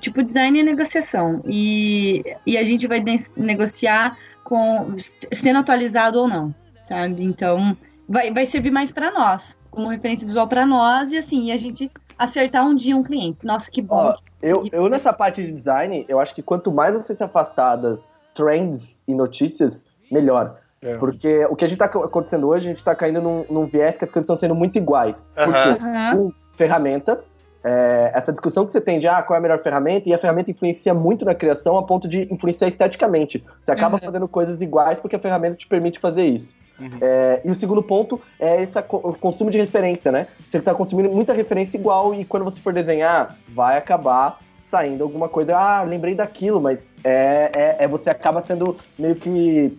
tipo, design é negociação. E, e a gente vai ne- negociar com sendo atualizado ou não, sabe? Então, vai, vai servir mais para nós, como referência visual para nós e assim, e a gente acertar um dia um cliente. Nossa, que bom. Ó, que Eu, eu nessa parte de design, eu acho que quanto mais você se afastar das trends e notícias, melhor. É. Porque o que a gente tá co- acontecendo hoje, a gente tá caindo num, num viés que as coisas estão sendo muito iguais. Por Aham. quê? Aham. Um, ferramenta. É, essa discussão que você tem de ah, qual é a melhor ferramenta, e a ferramenta influencia muito na criação a ponto de influenciar esteticamente. Você acaba Uhum. fazendo coisas iguais porque a ferramenta te permite fazer isso. É, e o segundo ponto é esse consumo de referência, né? Você está consumindo muita referência igual e quando você for desenhar, vai acabar saindo alguma coisa. Ah, lembrei daquilo, mas é, é, é você acaba sendo meio que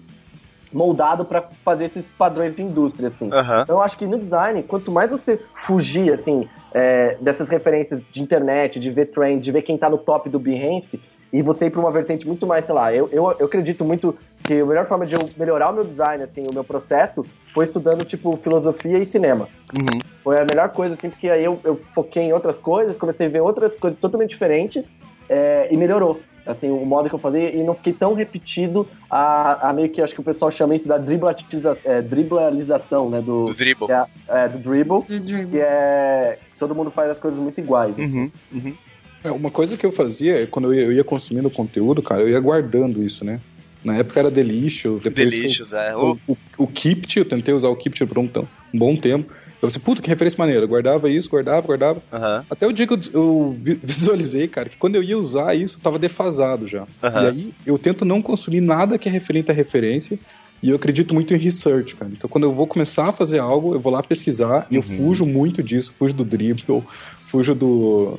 moldado para fazer esses padrões de indústria, assim. Aham. Então eu acho que no design, quanto mais você fugir, assim, é, dessas referências de internet, de ver trend, de ver quem tá no top do Behance, e você ir pra uma vertente muito mais, sei lá, eu, eu, eu acredito muito que a melhor forma de eu melhorar o meu design, assim, o meu processo, foi estudando, tipo, filosofia e cinema. Uhum. Foi a melhor coisa, assim, porque aí eu, eu foquei em outras coisas, comecei a ver outras coisas totalmente diferentes é, e melhorou. Assim, o modo que eu fazia e não fiquei tão repetido a, a meio que acho que o pessoal chama isso da driblatiza, é, driblalização, né? Do, Do dribble. é, é, do dribble, Do dribble. que é que todo mundo faz as coisas muito iguais. Uhum. Uhum. É, uma coisa que eu fazia, é quando eu ia, eu ia consumindo conteúdo, cara, eu ia guardando isso, né? Na época era Delicious, depois Delicious, é. foi- O- o, o, o Kept, eu tentei usar o Kept por um, um bom tempo. Eu falei, puta, que referência maneira. Eu guardava isso, guardava, guardava. Aham. Até o dia que eu, eu vi- visualizei, cara, que quando eu ia usar isso, eu tava defasado já. Aham. E aí eu tento não consumir nada que é referente à referência. E eu acredito muito em research, cara. Então, quando eu vou começar a fazer algo, eu vou lá pesquisar e eu Uhum. fujo muito disso. Fujo do dribble, fujo do.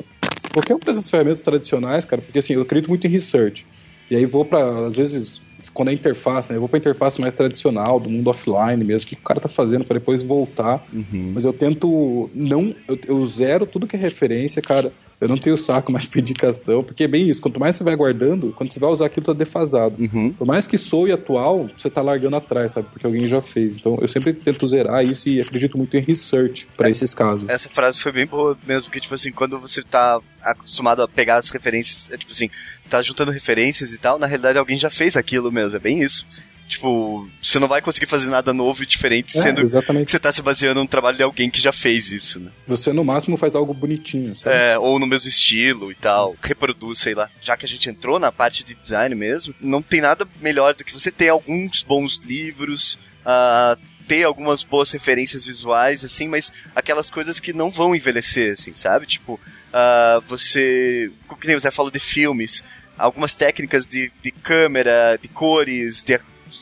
qualquer uma dessas ferramentas tradicionais, cara, porque assim, eu acredito muito em research. E aí vou pra, às vezes, quando é interface, né? Eu vou pra interface mais tradicional, do mundo offline mesmo, o que o cara tá fazendo para depois voltar. Uhum. Mas eu tento não. Eu, eu zero tudo que é referência, cara. Eu não tenho saco mais pra indicação, porque é bem isso. Quanto mais você vai guardando, quando você vai usar aquilo, tá defasado. Uhum. Por mais que soe atual, você tá largando atrás, sabe? Porque alguém já fez. Então eu sempre tento zerar isso e acredito muito em research pra esses casos. Essa frase foi bem boa mesmo, que, tipo assim, quando você tá acostumado a pegar as referências, é tipo assim, tá juntando referências e tal, na realidade alguém já fez aquilo mesmo, é bem isso. Tipo, você não vai conseguir fazer nada novo e diferente, É, sendo que exatamente. você tá se baseando num trabalho de alguém que já fez isso, né? Você no máximo faz algo bonitinho, sabe? É, ou no mesmo estilo e tal, reproduz, sei lá. Já que a gente entrou na parte de design mesmo, não tem nada melhor do que você ter alguns bons livros, ah, ter algumas boas referências visuais, assim, mas aquelas coisas que não vão envelhecer, assim, sabe? Tipo, ah, você. Como que nem Zé falou de filmes, algumas técnicas de, de câmera, de cores, de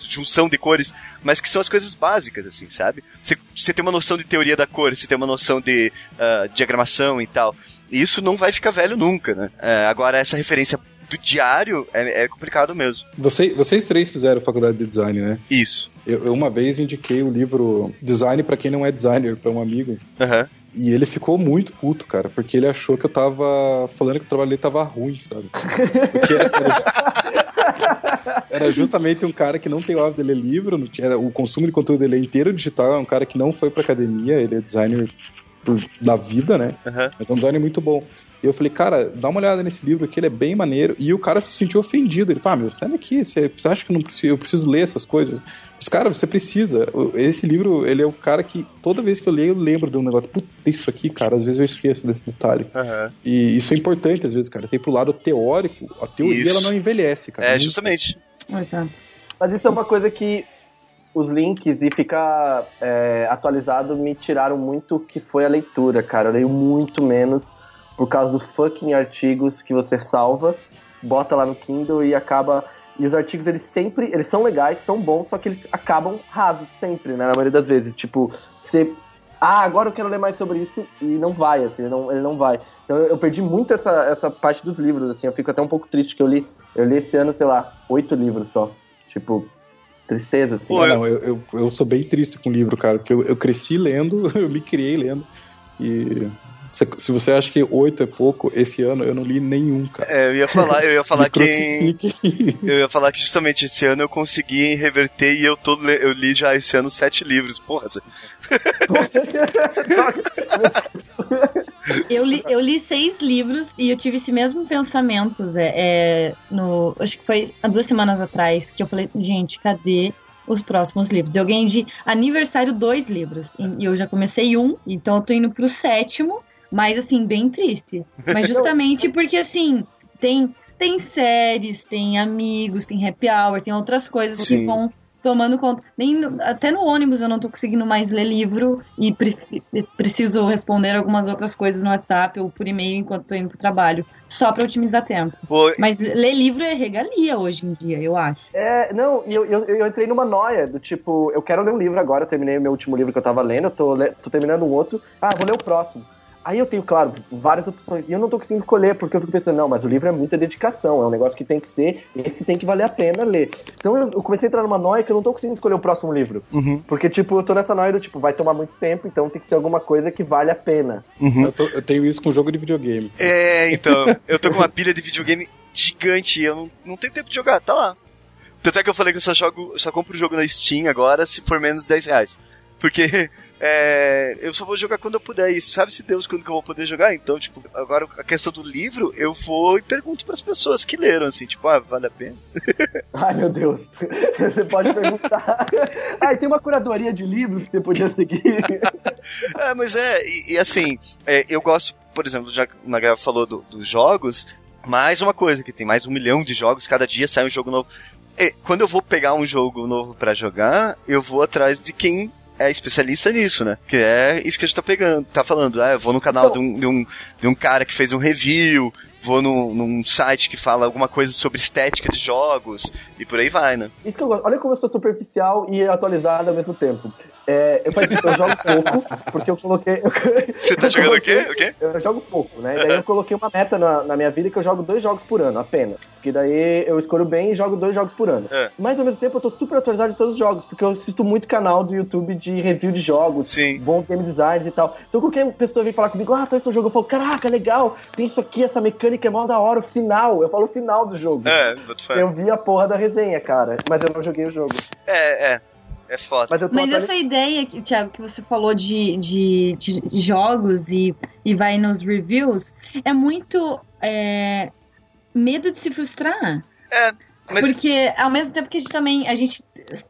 junção de cores, mas que são as coisas básicas, assim, sabe? Você, você tem uma noção de teoria da cor, você tem uma noção de ah, diagramação e tal. E isso não vai ficar velho nunca, né? É, agora, essa referência do diário é, é complicado mesmo. Você- vocês três fizeram faculdade de design, né? Isso. Eu, eu uma vez indiquei o livro Design pra quem não é designer, pra um amigo. Aham. E ele ficou muito puto, cara, porque ele achou que eu tava falando que o trabalho dele tava ruim, sabe? Porque era, era- era justamente um cara que não tem o hábito de ler livro, não tinha, o consumo de conteúdo dele é inteiro digital, é um cara que não foi pra academia, ele é designer por- da vida, né? Aham. Mas é um designer muito bom. E eu falei, cara, dá uma olhada nesse livro aqui, ele é bem maneiro. E o cara se sentiu ofendido. Ele falou, ah, meu, sai daqui, você, acha que eu, não preciso, eu preciso ler essas coisas? Mas, cara, você precisa. O- Esse livro, ele é o cara que, toda vez que eu leio, eu lembro de um negócio. Puta, isso aqui, cara, às vezes eu esqueço desse detalhe. Aham. E isso é importante, às vezes, cara. Você ir pro lado teórico, a teoria, Isso. ela não envelhece, cara. É, justamente. Exato. Mas isso é uma coisa que os links e ficar é, atualizado me tiraram muito que foi a leitura, cara. Eu leio muito menos por causa dos fucking artigos que você salva, bota lá no Kindle e acaba. E os artigos, eles sempre. Eles são legais, são bons, só que eles acabam rasos sempre, né? Na maioria das vezes. Tipo, você. Ah, agora eu quero ler mais sobre isso e não vai, assim, ele não, ele não vai. Então eu, eu perdi muito essa, essa parte dos livros, assim, eu fico até um pouco triste que eu li. Eu li esse ano, sei lá, oito livros só. Tipo, tristeza, assim. Pô, não, eu, eu, eu sou bem triste com o livro, cara, porque eu, eu cresci lendo, eu me criei lendo. E se, se você acha que oito é pouco, esse ano eu não li nenhum, cara. É, eu ia falar, eu ia falar que. Eu ia falar que justamente esse ano eu consegui reverter e eu, tô, eu li já esse ano sete livros. Porra, Zé. Eu li, eu li seis livros e eu tive esse mesmo pensamento, Zé. É, no, acho que foi há duas semanas atrás que eu falei, gente, cadê os próximos livros? Deu alguém de aniversário dois livros. E e eu já comecei um, então eu tô indo pro sétimo, mas assim, bem triste. Mas justamente porque assim, tem. Tem séries, tem amigos, tem happy hour, tem outras coisas Sim. que vão tomando conta. Nem, até no ônibus eu não tô conseguindo mais ler livro e pre- preciso responder algumas outras coisas no WhatsApp ou por e-mail enquanto tô indo pro trabalho. Só pra otimizar tempo. Pô, Mas ler livro é regalia hoje em dia, eu acho. É, não, e eu, eu, eu entrei numa noia do tipo, eu quero ler um livro agora, eu terminei o meu último livro que eu tava lendo, eu tô, le- tô terminando um outro, ah, vou ler o próximo. Aí eu tenho, claro, várias opções, e eu não tô conseguindo escolher, porque eu fico pensando, não, mas o livro é muita dedicação, é um negócio que tem que ser, esse tem que valer a pena ler. Então eu, eu comecei a entrar numa noia que eu não tô conseguindo escolher o próximo livro. Uhum. Porque, tipo, eu tô nessa noia do tipo, vai tomar muito tempo, então tem que ser alguma coisa que vale a pena. Eu, tô- eu tenho isso com jogo de videogame. É, então, eu tô com uma pilha de videogame gigante e eu não, não tenho tempo de jogar, tá lá. Tanto é que eu falei que eu só jogo, eu só compro o jogo na Steam agora se for menos de 10 reais. Porque é, eu só vou jogar quando eu puder. E sabe-se Deus quando que eu vou poder jogar? Então, tipo, agora a questão do livro, eu vou e pergunto para as pessoas que leram, assim, tipo, ah, vale a pena? Ai, meu Deus. Você pode perguntar. Ai, tem uma curadoria de livros que você podia seguir. é, mas é, e, e assim, é, eu gosto, por exemplo, já que o Nagal falou do, dos jogos, mais uma coisa, que tem mais um milhão de jogos, cada dia sai um jogo novo. E, quando eu vou pegar um jogo novo para jogar, eu vou atrás de quem é especialista nisso, né? Que é isso que a gente tá pegando, tá falando. Ah, eu vou no canal de, um, de, um, de um cara que fez um review, vou no, num site que fala alguma coisa sobre estética de jogos, e por aí vai, né? Isso que eu gosto. Olha como eu sou superficial e atualizado ao mesmo tempo. É, eu, eu jogo pouco, porque eu coloquei. Você tá jogando coloquei, o quê? o quê? Eu jogo pouco, né? Daí eu coloquei uma meta na, na, minha vida que eu jogo dois jogos por ano, apenas. Porque daí eu escolho bem e jogo dois jogos por ano. É. Mas ao mesmo tempo eu tô super atualizado de todos os jogos, porque eu assisto muito canal do YouTube de review de jogos, Sim. bom game design e tal. Então qualquer pessoa vem falar comigo, ah, tô esse jogo, eu falo, caraca, legal, tem isso aqui, essa mecânica é mó da hora, o final. Eu falo o final do jogo. É, eu vi a porra da resenha, cara, mas eu não joguei o jogo. É, é. É foda. Mas, Mas essa ideia, Thiago, que você falou de, de, de, jogos e, e vai nos reviews, é muito é, medo de se frustrar. É. Mas... Porque ao mesmo tempo que a gente também, a gente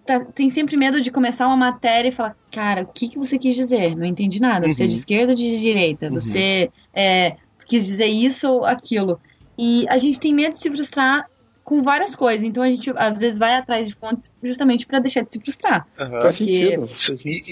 tá, tem sempre medo de começar uma matéria e falar, cara, o que, que você quis dizer? Não entendi nada. Você é de uhum. esquerda ou de direita? Uhum. Você é, quis dizer isso ou aquilo? E a gente tem medo de se frustrar com várias coisas. Então a gente às vezes vai atrás de fontes justamente para deixar de se frustrar. Uhum. Faz sentido.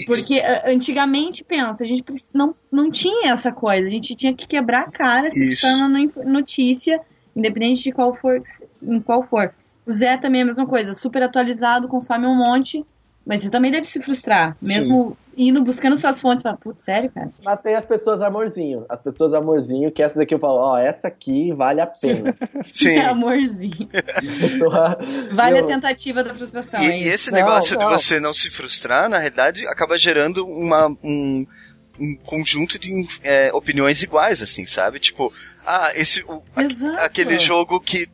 Porque antigamente, pensa, a gente não, não tinha essa coisa. A gente tinha que quebrar a cara se na notícia, independente de qual for, em qual for. O Zé também é a mesma coisa, super atualizado, consome um monte, mas você também deve se frustrar. Mesmo indo buscando suas fontes, para putz, sério, cara? Mas tem as pessoas amorzinho. As pessoas amorzinho, que essas aqui eu falo, ó, oh, essa aqui vale a pena. Sim. É amorzinho. vale a tentativa da frustração. E, e esse não, negócio não. de você não se frustrar, na realidade, acaba gerando uma, um, um conjunto de é, opiniões iguais, assim, sabe? Tipo, ah, esse. O, a, aquele jogo que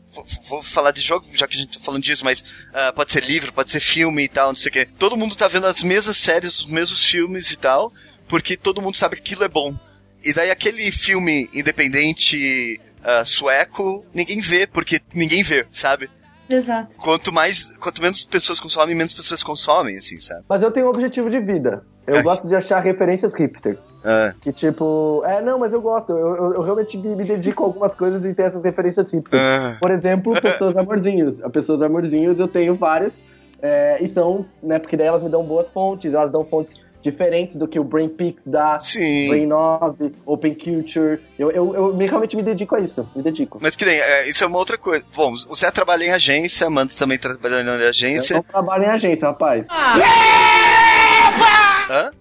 vou falar de jogo, já que a gente tá falando disso, mas uh, pode ser livro, pode ser filme e tal, não sei o quê. Todo mundo tá vendo as mesmas séries, os mesmos filmes e tal, porque todo mundo sabe que aquilo é bom. E daí aquele filme independente uh, sueco, ninguém vê, porque ninguém vê, sabe? Exato. Quanto mais, quanto menos pessoas consomem, menos pessoas consomem, assim, sabe? Mas eu tenho um objetivo de vida. Eu é. gosto de achar referências hipsters. É. Que tipo, é, não, mas eu gosto. Eu, eu, eu realmente me, me, dedico a algumas coisas e tenho essas referências hipsters. É. Por exemplo, pessoas amorzinhos. A pessoas amorzinhos eu tenho várias. É, e são, né, porque daí elas me dão boas fontes, elas dão fontes diferentes do que o Brain Pix dá, Sim. Brain 9, Open Culture. Eu, eu, eu realmente me dedico a isso, me dedico. Mas que nem, é, isso é uma outra coisa. Bom, você trabalha em agência, Amanda também trabalha em agência. Eu não trabalho em agência, rapaz. Ah. Hã?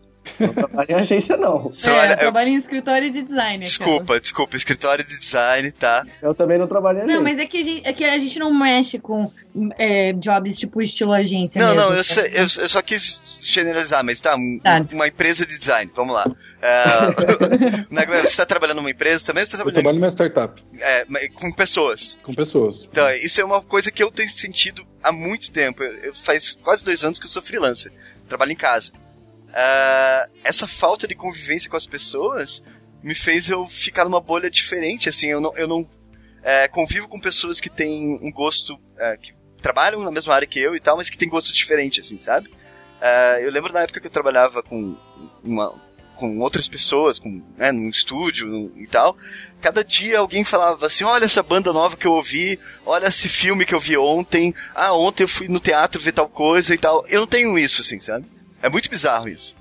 Não trabalho em agência, não. É, olha, eu trabalho eu... em escritório de design. Desculpa, cara. desculpa, escritório de design, tá? Eu também não trabalho em agência. Não, mas é que a gente, é que a gente não mexe com é, jobs tipo estilo agência. Não, mesmo, não, eu, sei, eu, eu, só quis generalizar, mas tá, tá. uma empresa de design, vamos lá. Uh, você está trabalhando numa empresa também? Você tá trabalhando... Eu trabalho numa startup. É, com pessoas. Com pessoas. Então, isso é uma coisa que eu tenho sentido há muito tempo. Eu, eu faz quase dois anos que eu sou freelancer. Trabalho em casa uh, essa falta de convivência com as pessoas me fez eu ficar numa bolha diferente, assim, eu não, eu não é, convivo com pessoas que têm um gosto, é, que trabalham na mesma área que eu e tal, mas que têm gosto diferente, assim, sabe? Uh, eu lembro na época que eu trabalhava com uma, com outras pessoas, com, né, num estúdio e tal, cada dia alguém falava assim, olha essa banda nova que eu ouvi, olha esse filme que eu vi ontem, ah, ontem eu fui no teatro ver tal coisa e tal. Eu não tenho isso, assim, sabe? É muito bizarro isso.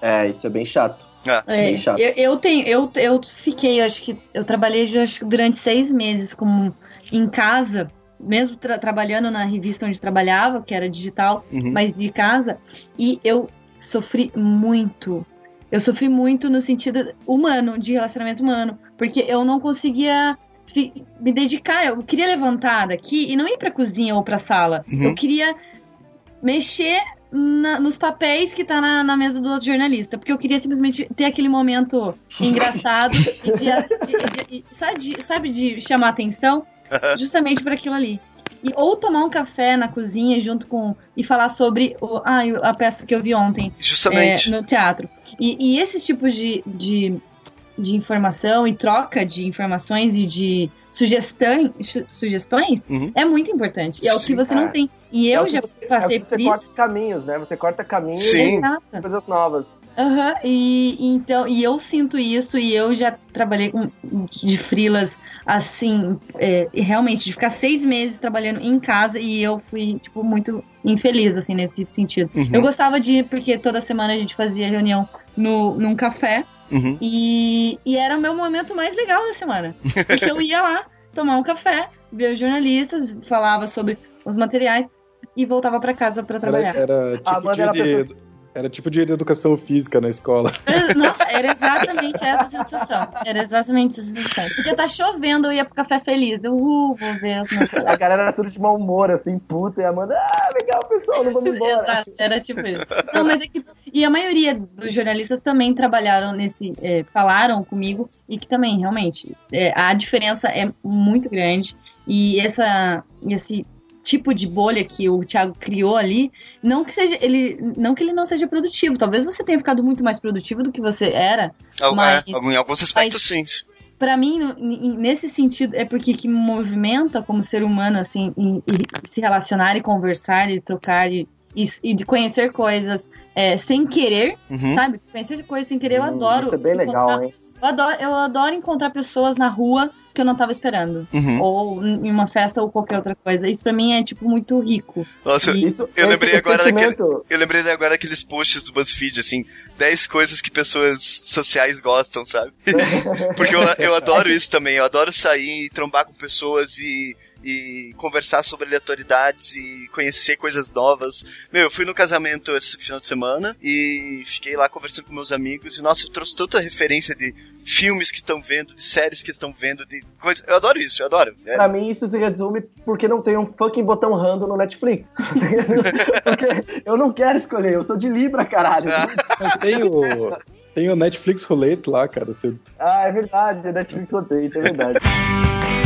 É, isso é bem chato. É. Bem é, chato. Eu, eu, tenho, eu, eu fiquei, acho que eu trabalhei acho, durante seis meses como em casa, mesmo tra trabalhando na revista onde trabalhava, que era digital, uhum. mas de casa, e eu sofri muito. Eu sofri muito no sentido humano, de relacionamento humano, porque eu não conseguia me dedicar. Eu queria levantar daqui e não ir pra cozinha ou pra sala. Uhum. Eu queria mexer na, nos papéis que tá na, na, mesa do outro jornalista. Porque eu queria simplesmente ter aquele momento engraçado e de, de, de, sabe, de chamar atenção. justamente para aquilo ali. E, ou tomar um café na cozinha junto com. e falar sobre o, ah, a peça que eu vi ontem. Justamente. É, no teatro. E, e esses tipos de, de, de, informação e troca de informações e de sugestão, sugestões Uhum. é muito importante. E é o que Sim, você não cara. tem. E É eu já você- passei é por você corta isso. caminhos, né? Você corta caminhos Sim. e coisas novas. Aham, e e então, e eu sinto isso, e eu já trabalhei com de frilas assim, é, realmente, de ficar seis meses trabalhando em casa e eu fui, tipo, muito infeliz, assim, nesse sentido. Uhum. Eu gostava de ir, porque toda semana a gente fazia reunião no, num café, Uhum. e, e era o meu momento mais legal da semana. Porque eu ia lá tomar um café, ver os jornalistas, falava sobre os materiais e voltava pra casa pra Era, trabalhar. era tipo dia era a de, era tipo de educação física na escola. Nossa, era exatamente essa sensação. Era exatamente essa sensação. Podia estar chovendo, eu ia pro café feliz. Eu, uh, vou ver as minhas A galera era tudo de mau humor, assim, puta, e a Amanda, ah, legal, pessoal, não vamos embora. Exato, era tipo isso. Não, mas é que. E a maioria dos jornalistas também trabalharam nesse. é, falaram comigo e que também, realmente, é, a diferença é muito grande. E essa, esse tipo de bolha que o Thiago criou ali, não que seja ele, não que ele não seja produtivo. Talvez você tenha ficado muito mais produtivo do que você era. Al- Mas- é, em alguns aspectos, sim. Pra mim, nesse sentido, é porque que me movimenta como ser humano, assim, e, e se relacionar e conversar e trocar e, e, e de conhecer coisas é, sem querer, Uhum. sabe? Conhecer coisas sem querer, eu Hum, adoro. Isso é bem legal, hein? Eu adoro, eu adoro encontrar pessoas na rua que eu não tava esperando. Uhum. Ou em uma festa ou qualquer outra coisa. Isso pra mim é, tipo, muito rico. Nossa, E- Isso, Eu esse- lembrei agora daquele- eu lembrei agora daqueles posts do BuzzFeed, assim, 10 coisas que pessoas sociais gostam, sabe? Porque eu, eu adoro isso também, eu adoro sair e trombar com pessoas e, e conversar sobre aleatoriedades e conhecer coisas novas. Meu, eu fui no casamento esse final de semana e fiquei lá conversando com meus amigos e, nossa, eu trouxe tanta referência de filmes que estão vendo, de séries que estão vendo, de coisas. Eu adoro isso, eu adoro. É, Pra mim, isso se resume porque não tem um fucking botão random no Netflix. porque eu não quero escolher, eu sou de Libra, caralho. Mas tem o, tem o Netflix Roulette lá, cara. Você, Ah, é verdade, é Netflix Rotate, é verdade.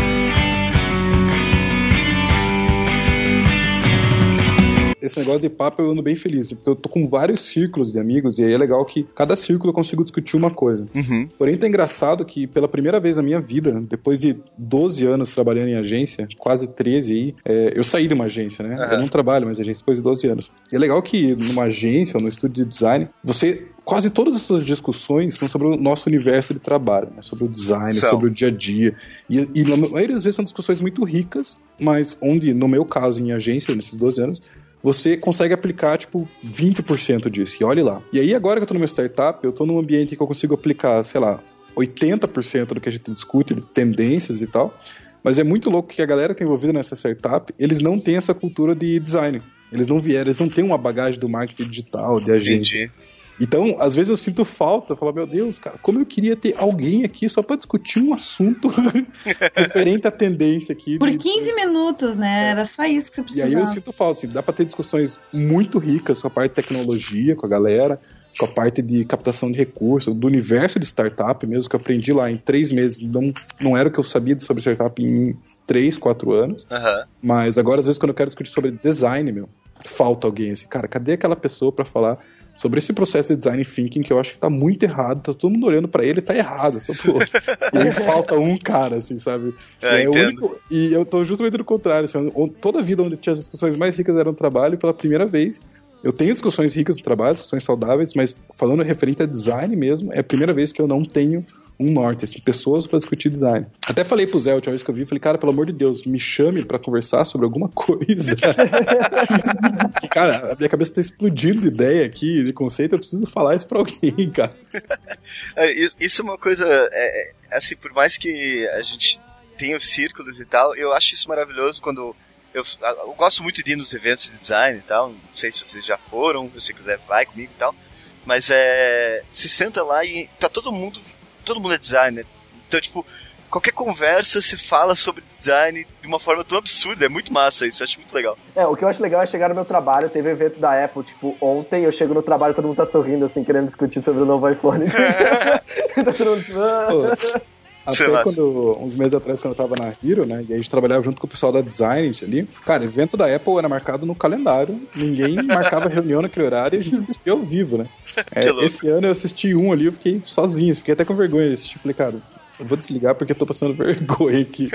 esse negócio de papo eu ando bem feliz, porque eu tô com vários círculos de amigos, e aí é legal que cada círculo eu consigo discutir uma coisa. Uhum. Porém, tá engraçado que pela primeira vez na minha vida, depois de 12 anos trabalhando em agência, quase 13 aí, é, eu saí de uma agência, né? Aham. Eu não trabalho mais em agência depois de 12 anos. E é legal que numa agência ou no estúdio de design, você. Quase todas as suas discussões são sobre o nosso universo de trabalho, né? sobre o design, São. sobre o dia a dia. E, e na maioria das vezes são discussões muito ricas, mas onde, no meu caso, em agência, nesses 12 anos, você consegue aplicar, tipo, 20% disso. E olhe lá. E aí, agora que eu tô numa startup, eu tô num ambiente que eu consigo aplicar, sei lá, 80% do que a gente discute, de tendências e tal. Mas é muito louco que a galera que tá envolvida nessa startup, eles não têm essa cultura de design. Eles não vieram, eles não têm uma bagagem do marketing digital, de agência. Entendi. Então, às vezes eu sinto falta, eu falo, meu Deus, cara, como eu queria ter alguém aqui só pra discutir um assunto referente à tendência aqui. Por de- 15 minutos, né? Era só isso que você e precisava. aí eu sinto falta, assim, dá pra ter discussões muito ricas com a parte de tecnologia, com a galera, com a parte de captação de recursos, do universo de startup mesmo, que eu aprendi lá em três meses. Não, não era o que eu sabia sobre startup em três, quatro anos. Aham. Mas agora, às vezes, quando eu quero discutir sobre design, meu, falta alguém assim, cara, cadê aquela pessoa pra falar sobre esse processo de design thinking que eu acho que tá muito errado, tá todo mundo olhando pra ele tá errado, só pô. e aí falta um cara, assim, sabe? É, o entendo. único- e eu tô justamente do contrário, assim, toda a vida onde tinha as discussões mais ricas era no trabalho, pela primeira vez. Eu tenho discussões ricas no trabalho, discussões saudáveis, mas falando referente a design mesmo, é a primeira vez que eu não tenho um norte, assim, pessoas pra discutir design. Até falei pro Zé, a última vez que eu vi, falei, cara, pelo amor de Deus, me chame pra conversar sobre alguma coisa. Cara, a minha cabeça tá explodindo de ideia aqui, de conceito, eu preciso falar isso pra alguém, cara. É, isso- Isso é uma coisa, é, é, assim, por mais que a gente tenha os círculos e tal, eu acho isso maravilhoso quando eu, eu gosto muito de ir nos eventos de design e tal, não sei se vocês já foram, se você quiser vai comigo e tal, mas é, se senta lá e tá todo mundo, todo mundo é designer, então tipo, qualquer conversa se fala sobre design de uma forma tão absurda, é muito massa isso, eu acho muito legal. É, o que eu acho legal é chegar no meu trabalho, teve evento da Apple, tipo, ontem eu chego no trabalho e todo mundo tá sorrindo, assim, querendo discutir sobre o novo iPhone. Tá todo mundo, Pô, Sei Até lá. quando, uns meses atrás, quando eu tava na Hero, né? E a gente trabalhava junto com o pessoal da Design ali. Cara, evento da Apple era marcado no calendário. Ninguém marcava reunião naquele horário e a gente assistia ao vivo, né? É, esse ano eu assisti um ali, eu fiquei sozinho, fiquei até com vergonha de assistir. Falei, cara, eu vou desligar porque eu tô passando vergonha aqui.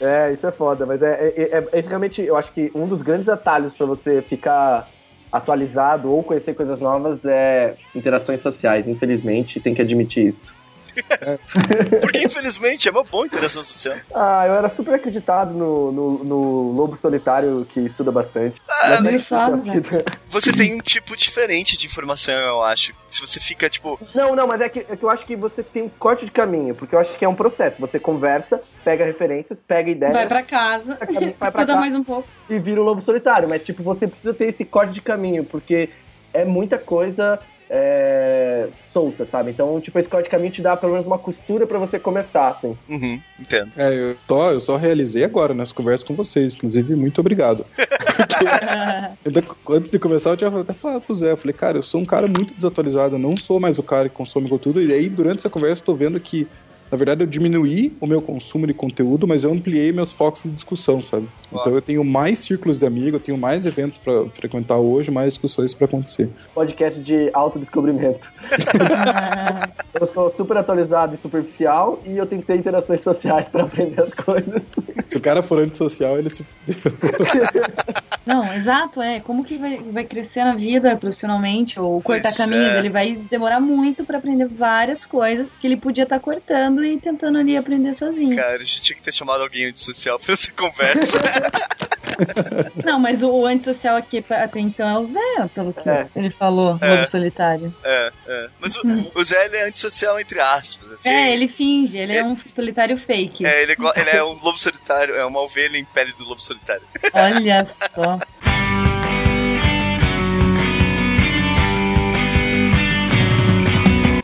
É, isso é foda, mas é, é, é- é realmente, eu acho que um dos grandes atalhos pra você ficar atualizado ou conhecer coisas novas é interações sociais. Infelizmente, tem que admitir isso. Porque, infelizmente, é uma boa interação social. Ah, eu era super acreditado no, no, no Lobo Solitário que estuda bastante. Ah, é que a vida- Você tem um tipo diferente de informação, eu acho. Se você fica, tipo, Não, não, mas é que, é que eu acho que você tem um corte de caminho, porque eu acho que é um processo. Você conversa, pega referências, pega ideias Vai pra casa, Vai pra- vai pra estuda casa. mais um pouco. e vira o lobo solitário. Mas, tipo, você precisa ter esse corte de caminho, porque é muita coisa é, solta, sabe? Então, tipo, esse corte de caminho te dá pelo menos uma costura pra você começar, assim. uhum, entendo. É, eu, só, eu só realizei agora nessa conversa com vocês. Inclusive, muito obrigado. Ainda Antes de começar, eu tinha até falado pro Zé. Eu falei, cara, eu sou um cara muito desatualizado. Eu não sou mais o cara que consome conteúdo. E aí, durante essa conversa, eu tô vendo que, na verdade, eu diminuí o meu consumo de conteúdo, mas eu ampliei meus focos de discussão, sabe? Então eu tenho mais círculos de amigos, eu tenho mais eventos pra frequentar hoje, mais discussões pra acontecer. Podcast de autodescobrimento. eu sou super atualizado e superficial e eu tenho que ter interações sociais pra aprender as coisas. Se o cara for antissocial, ele se. Não, exato, é. Como que vai, vai crescer na vida profissionalmente ou cortar Pois caminhos? é. Ele vai demorar muito pra aprender várias coisas que ele podia estar cortando e tentando ali aprender sozinho. Cara, a gente tinha que ter chamado alguém antissocial pra essa conversa. Não, mas o, antissocial aqui até então é o Zé, pelo que É. ele falou, É. Lobo Solitário. é, é. Mas o, o Zé, ele é antissocial entre aspas, assim. É, ele finge, ele é, É. um solitário fake. É, ele, é igual- ele é um lobo solitário, é uma ovelha em pele do lobo solitário. Olha só.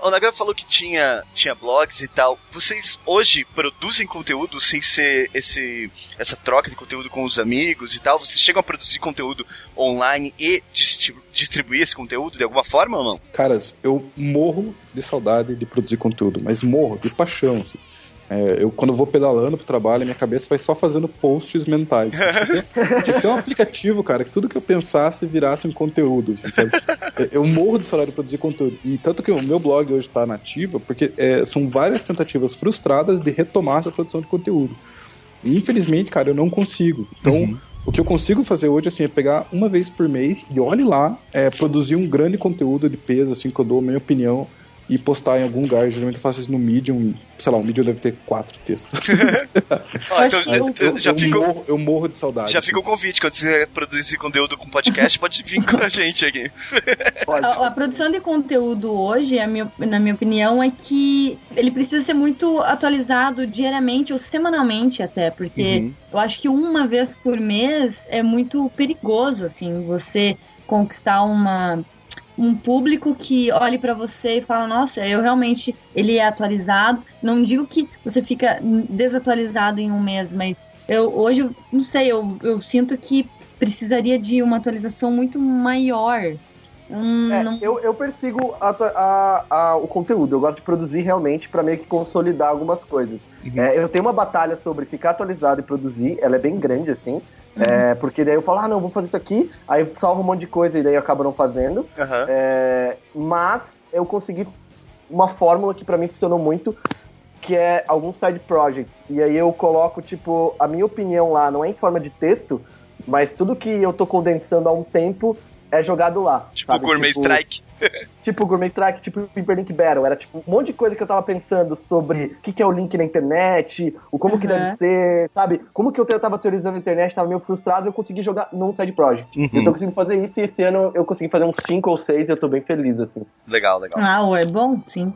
O Nagan falou que tinha, tinha blogs e tal. Vocês hoje produzem conteúdo sem ser esse, essa troca de conteúdo com os amigos e tal? Vocês chegam a produzir conteúdo online e distribu- distribuir esse conteúdo de alguma forma ou não? Caras, eu morro de saudade de produzir conteúdo, mas morro de paixão. assim. É, eu, quando eu vou pedalando pro trabalho, minha cabeça vai só fazendo posts mentais. Tinha que ter um aplicativo, cara, que tudo que eu pensasse virasse um conteúdo, assim, sabe? Eu- morro de saudade de produzir conteúdo. E tanto que o meu blog hoje tá nativo, porque é, são várias tentativas frustradas de retomar essa produção de conteúdo. E infelizmente, cara, eu não consigo. Então, o que eu consigo fazer hoje, assim, é pegar uma vez por mês e olhe lá, é, produzir um grande conteúdo de peso, assim, que eu dou a minha opinião e postar em algum lugar. Geralmente eu faço isso no Medium, sei lá, o Medium deve ter quatro textos. Ó, então, que eu- eu- já eu, ficou. morro, eu morro de saudade. Já fica o convite, quando você produzir conteúdo com podcast, pode vir com a gente aqui. Pode. A, a produção de conteúdo hoje, a minha- na minha opinião, é que ele precisa ser muito atualizado diariamente ou semanalmente até, porque Uhum. eu acho que uma vez por mês é muito perigoso, assim, você conquistar uma um público que olhe pra você e fala, nossa, eu realmente ele é atualizado. Não digo que você fica desatualizado em um mês, mas eu hoje, eu não sei, eu, eu sinto que precisaria de uma atualização muito maior. Hum, É, não- eu, eu persigo a- a- a- o conteúdo, eu gosto de produzir realmente pra meio que consolidar algumas coisas. É, eu tenho uma batalha sobre ficar atualizado e produzir, ela é bem grande assim, é, porque daí eu falo, ah não, vou fazer isso aqui, aí eu salvo um monte de coisa e daí eu acabo não fazendo. Aham. É, mas eu consegui uma fórmula que pra mim funcionou muito, que é alguns side projects. E aí eu coloco, tipo, a minha opinião lá, não é em forma de texto, mas tudo que eu tô condensando há um tempo é jogado lá. Tipo sabe? Gourmet Strike. Tipo Gourmet Strike, tipo Hyperlink Battle. Era tipo um monte de coisa que eu tava pensando sobre o que, que é o link na internet, o como que Uhum. deve ser, sabe? Como que eu tava teorizando a internet, tava meio frustrado, eu consegui jogar num side project. Uhum. Eu tô conseguindo fazer isso e esse ano eu consegui fazer uns 5 ou 6 e eu tô bem feliz, assim. Legal, legal. Ah, é bom? Sim.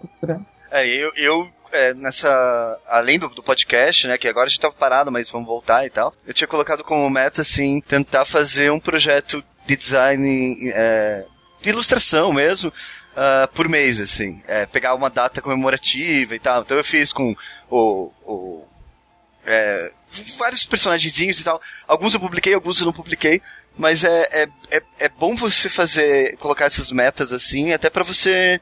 É, eu, eu é, nessa. Além do, do podcast, né? Que agora a gente tava parado, mas vamos voltar e tal. Eu tinha colocado como meta, assim, tentar fazer um projeto de design. É, de ilustração mesmo. ah, por mês, assim. É, pegar uma data comemorativa e tal. Então eu fiz com o. o é, vários personagenzinhos e tal. Alguns eu publiquei, alguns eu não publiquei. Mas é, é, é, é bom você fazer. colocar essas metas assim, até pra você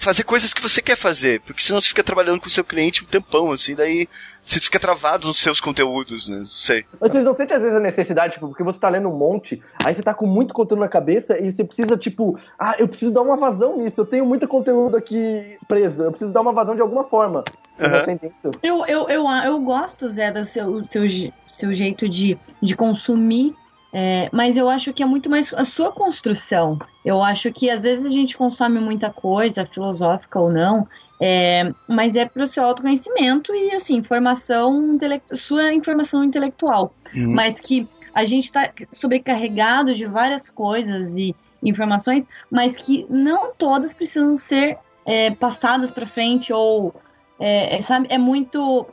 fazer coisas que você quer fazer, porque senão você fica trabalhando com o seu cliente um tempão, assim, daí você fica travado nos seus conteúdos, né? Não sei. Mas vocês não sentem às vezes a necessidade, tipo, porque você tá lendo um monte, aí você tá com muito conteúdo na cabeça e você precisa, tipo, ah, eu preciso dar uma vazão nisso, eu tenho muito conteúdo aqui preso, eu preciso dar uma vazão de alguma forma. Uhum. Eu, eu, eu, eu gosto, Zé, do seu, seu, seu jeito de, de consumir é, mas eu acho que é muito mais a sua construção. Eu acho que às vezes a gente consome muita coisa, filosófica ou não, é, mas é para o seu autoconhecimento e assim, informação sua informação intelectual. Uhum. Mas que a gente está sobrecarregado de várias coisas e informações, mas que não todas precisam ser é, passadas para frente ou é, sabe, é muito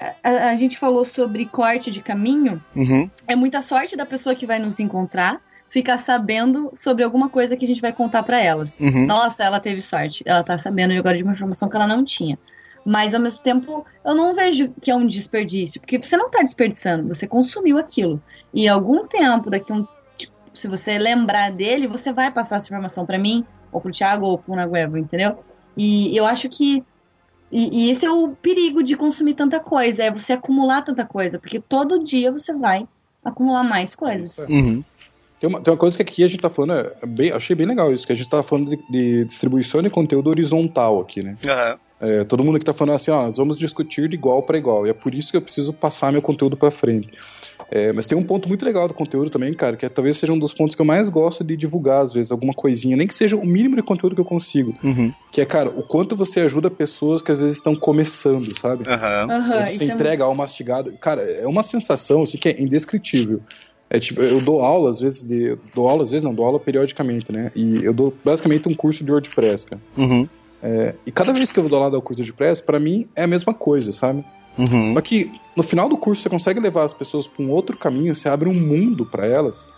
a, a, gente falou sobre corte de caminho. Uhum. É muita sorte da pessoa que vai nos encontrar ficar sabendo sobre alguma coisa que a gente vai contar para elas. Uhum. Nossa, ela teve sorte. Ela tá sabendo agora de uma informação que ela não tinha. Mas ao mesmo tempo, eu não vejo que é um desperdício, porque você não tá desperdiçando, você consumiu aquilo. E algum tempo, daqui um tipo, se você lembrar dele, você vai passar essa informação para mim, ou pro Thiago, ou pro Naguevo, entendeu? E eu acho que e, e, esse é o perigo de consumir tanta coisa, é você acumular tanta coisa, porque todo dia você vai acumular mais coisas. Uhum. Tem uma, tem uma coisa que aqui a gente tá falando, é bem, achei bem legal isso, que a gente tá falando de, de distribuição de conteúdo horizontal aqui, né? Uhum. É, todo mundo que tá falando assim, ó, nós vamos discutir de igual para igual, e é por isso que eu preciso passar meu conteúdo para frente. É, mas tem um ponto muito legal do conteúdo também, cara, que é, talvez seja um dos pontos que eu mais gosto de divulgar, às vezes, alguma coisinha, nem que seja o mínimo de conteúdo que eu consigo. Uhum. Que é, cara, o quanto você ajuda pessoas que às vezes estão começando, sabe? Uhum. Uhum, você entrega é... ao mastigado. Cara, é uma sensação assim, que é indescritível. É tipo, eu dou aula às vezes de. Dou aula às vezes, não, dou aula periodicamente, né? E eu dou basicamente um curso de WordPress, cara. Uhum. É, e cada vez que eu dou lá do curso de WordPress, para mim é a mesma coisa, sabe? Uhum. Só que no final do curso você consegue levar as pessoas para um outro caminho, você abre um mundo para elas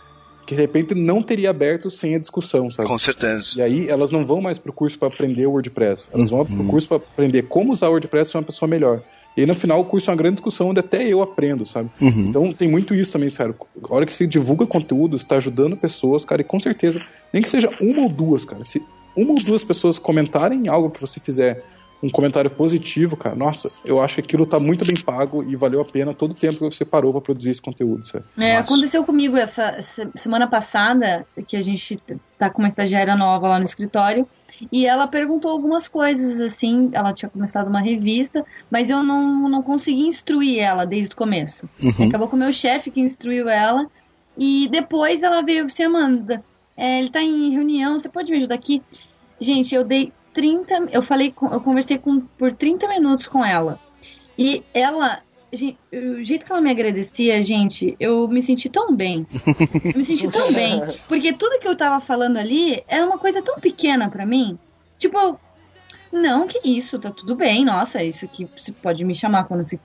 que de repente não teria aberto sem a discussão, sabe? Com certeza. E aí elas não vão mais pro curso para aprender o WordPress, elas vão uhum. pro curso para aprender como usar o WordPress para uma pessoa melhor. E aí, no final, o curso é uma grande discussão onde até eu aprendo, sabe? Uhum. Então, tem muito isso também, sério. A hora que você divulga conteúdo, você tá ajudando pessoas, cara, e com certeza, nem que seja uma ou duas, cara, se uma ou duas pessoas comentarem algo que você fizer um comentário positivo, cara, nossa, eu acho que aquilo tá muito bem pago e valeu a pena todo o tempo que você parou para produzir esse conteúdo, sabe? É, aconteceu comigo essa, essa, semana passada, que a gente tá com uma estagiária nova lá no escritório, e ela perguntou algumas coisas, assim, ela tinha começado uma revista, mas eu não, não consegui instruir ela desde o começo. Uhum. Acabou com o meu chefe que instruiu ela, e depois ela veio, você Amanda, é, ele tá em reunião, você pode me ajudar aqui? Gente, eu dei 30. Eu falei, eu conversei com, por 30 minutos com ela. E ela. Gente, o jeito que ela me agradecia, gente, eu me senti tão bem. Eu me senti tão bem. Porque tudo que eu tava falando ali era uma coisa tão pequena para mim. Tipo, não, que isso, tá tudo bem, nossa, isso que você pode me chamar quando você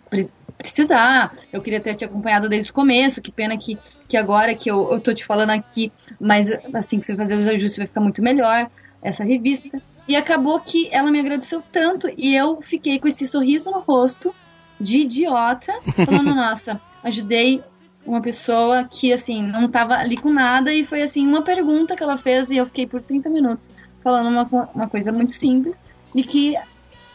precisar. Eu queria ter te acompanhado desde o começo, que pena que, que agora que eu, eu tô te falando aqui, mas assim que você fazer os ajustes vai ficar muito melhor. Essa revista. E acabou que ela me agradeceu tanto e eu fiquei com esse sorriso no rosto de idiota, falando, nossa, ajudei uma pessoa que, assim, não tava ali com nada e foi, assim, uma pergunta que ela fez e eu fiquei por 30 minutos falando uma, uma coisa muito simples e que,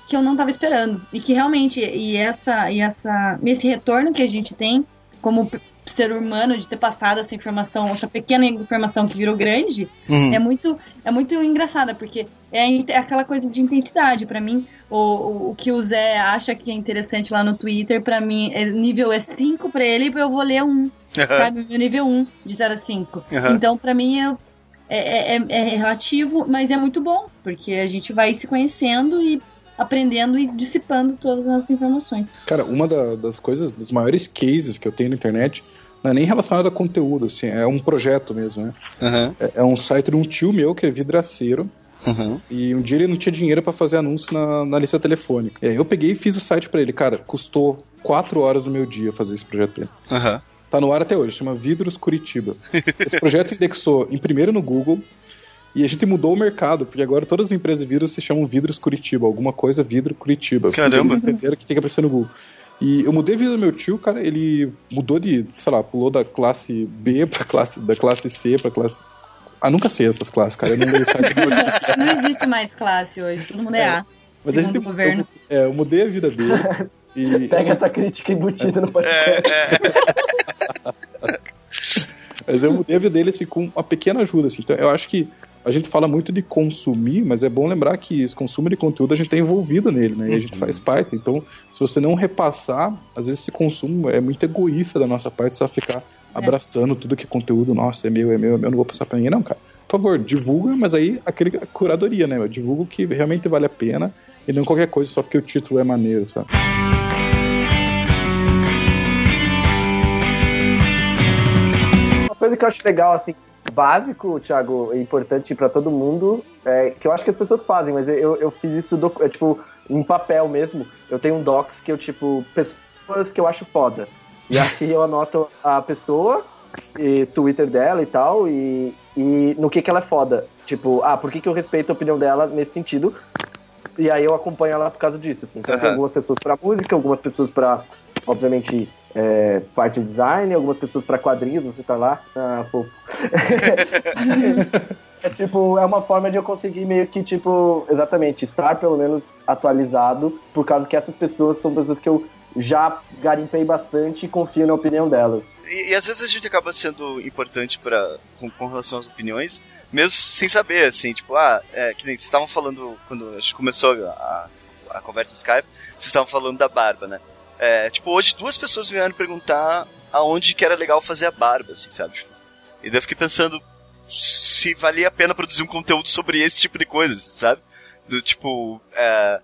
que eu não tava esperando. E que realmente, e essa, e essa, esse retorno que a gente tem como ser humano de ter passado essa informação, essa pequena informação que virou grande, uhum. é muito é muito engraçada, porque é, é aquela coisa de intensidade. para mim, o, o que o Zé acha que é interessante lá no Twitter, para mim, é, nível é 5 para ele, eu vou ler um. Sabe? Meu nível 1 de 0 a 5. Uhum. Então, para mim, é, é, é, é relativo, mas é muito bom, porque a gente vai se conhecendo e aprendendo e dissipando todas as informações. Cara, uma da, das coisas, dos maiores cases que eu tenho na internet, não é nem relacionado a conteúdo, assim, é um projeto mesmo, né? Uhum. É, é, um site de um tio meu que é vidraceiro. Uhum. E um dia ele não tinha dinheiro para fazer anúncio na, na, lista telefônica. E aí eu peguei e fiz o site para ele. Cara, custou quatro horas do meu dia fazer esse projeto pra ele. Uhum. Tá no ar até hoje, chama Vidros Curitiba. Esse projeto indexou em primeiro no Google, e a gente mudou o mercado, porque agora todas as empresas de vidros se chamam Vidros Curitiba, alguma coisa Vidro Curitiba. Caramba! Entenderam que tem que aparecer no Google. E eu mudei a vida do meu tio, cara, ele mudou de, sei lá, pulou da classe B pra classe, da classe C pra classe Ah, nunca sei essas classes, cara. Eu não leio site. Não existe mais classe hoje, todo mundo é, A. Mas a Segundo gente, o governo. Eu, é, eu mudei a vida dele. E, Pega essa crítica embutida no É, podcast. é. Mas eu mudei a vida dele assim, com uma pequena ajuda. Assim. Então, eu acho que a gente fala muito de consumir, mas é bom lembrar que esse consumo de conteúdo a gente está envolvido nele, né? E a gente faz parte. Então, se você não repassar, às vezes esse consumo é muito egoísta da nossa parte, só ficar abraçando tudo que é conteúdo, nossa, é meu, é meu, é meu, não vou passar pra ninguém. Não, cara. Por favor, divulga, mas aí aquele curadoria, né? Eu divulgo o que realmente vale a pena e não qualquer coisa só porque o título é maneiro, sabe? Coisa que eu acho legal, assim, básico, Thiago, e importante pra todo mundo, é, que eu acho que as pessoas fazem, mas eu, eu fiz isso, docu- é, tipo, em papel mesmo. Eu tenho um docs que eu, tipo, pessoas que eu acho foda. E aqui eu anoto a pessoa, e Twitter dela e tal, e, e no que que ela é foda. Tipo, ah, por que que eu respeito a opinião dela nesse sentido? E aí eu acompanho ela por causa disso, assim. Então tem Aham. algumas pessoas pra música, algumas pessoas pra, obviamente, é, parte de design, algumas pessoas pra quadrinhos, você tá lá. Ah, fofo. é tipo, é uma forma de eu conseguir meio que, tipo, exatamente, estar pelo menos atualizado, por causa que essas pessoas são pessoas que eu já garimpei bastante e confio na opinião delas. E, e às vezes a gente acaba sendo importante para com, com relação às opiniões, mesmo sem saber, assim, tipo, ah, é, que nem vocês estavam falando quando a gente começou a, a conversa Skype, vocês estavam falando da barba, né? É, tipo, hoje duas pessoas vieram perguntar aonde que era legal fazer a barba, assim, sabe? Tipo, e daí eu fiquei pensando se valia a pena produzir um conteúdo sobre esse tipo de coisa, sabe? Do tipo, é,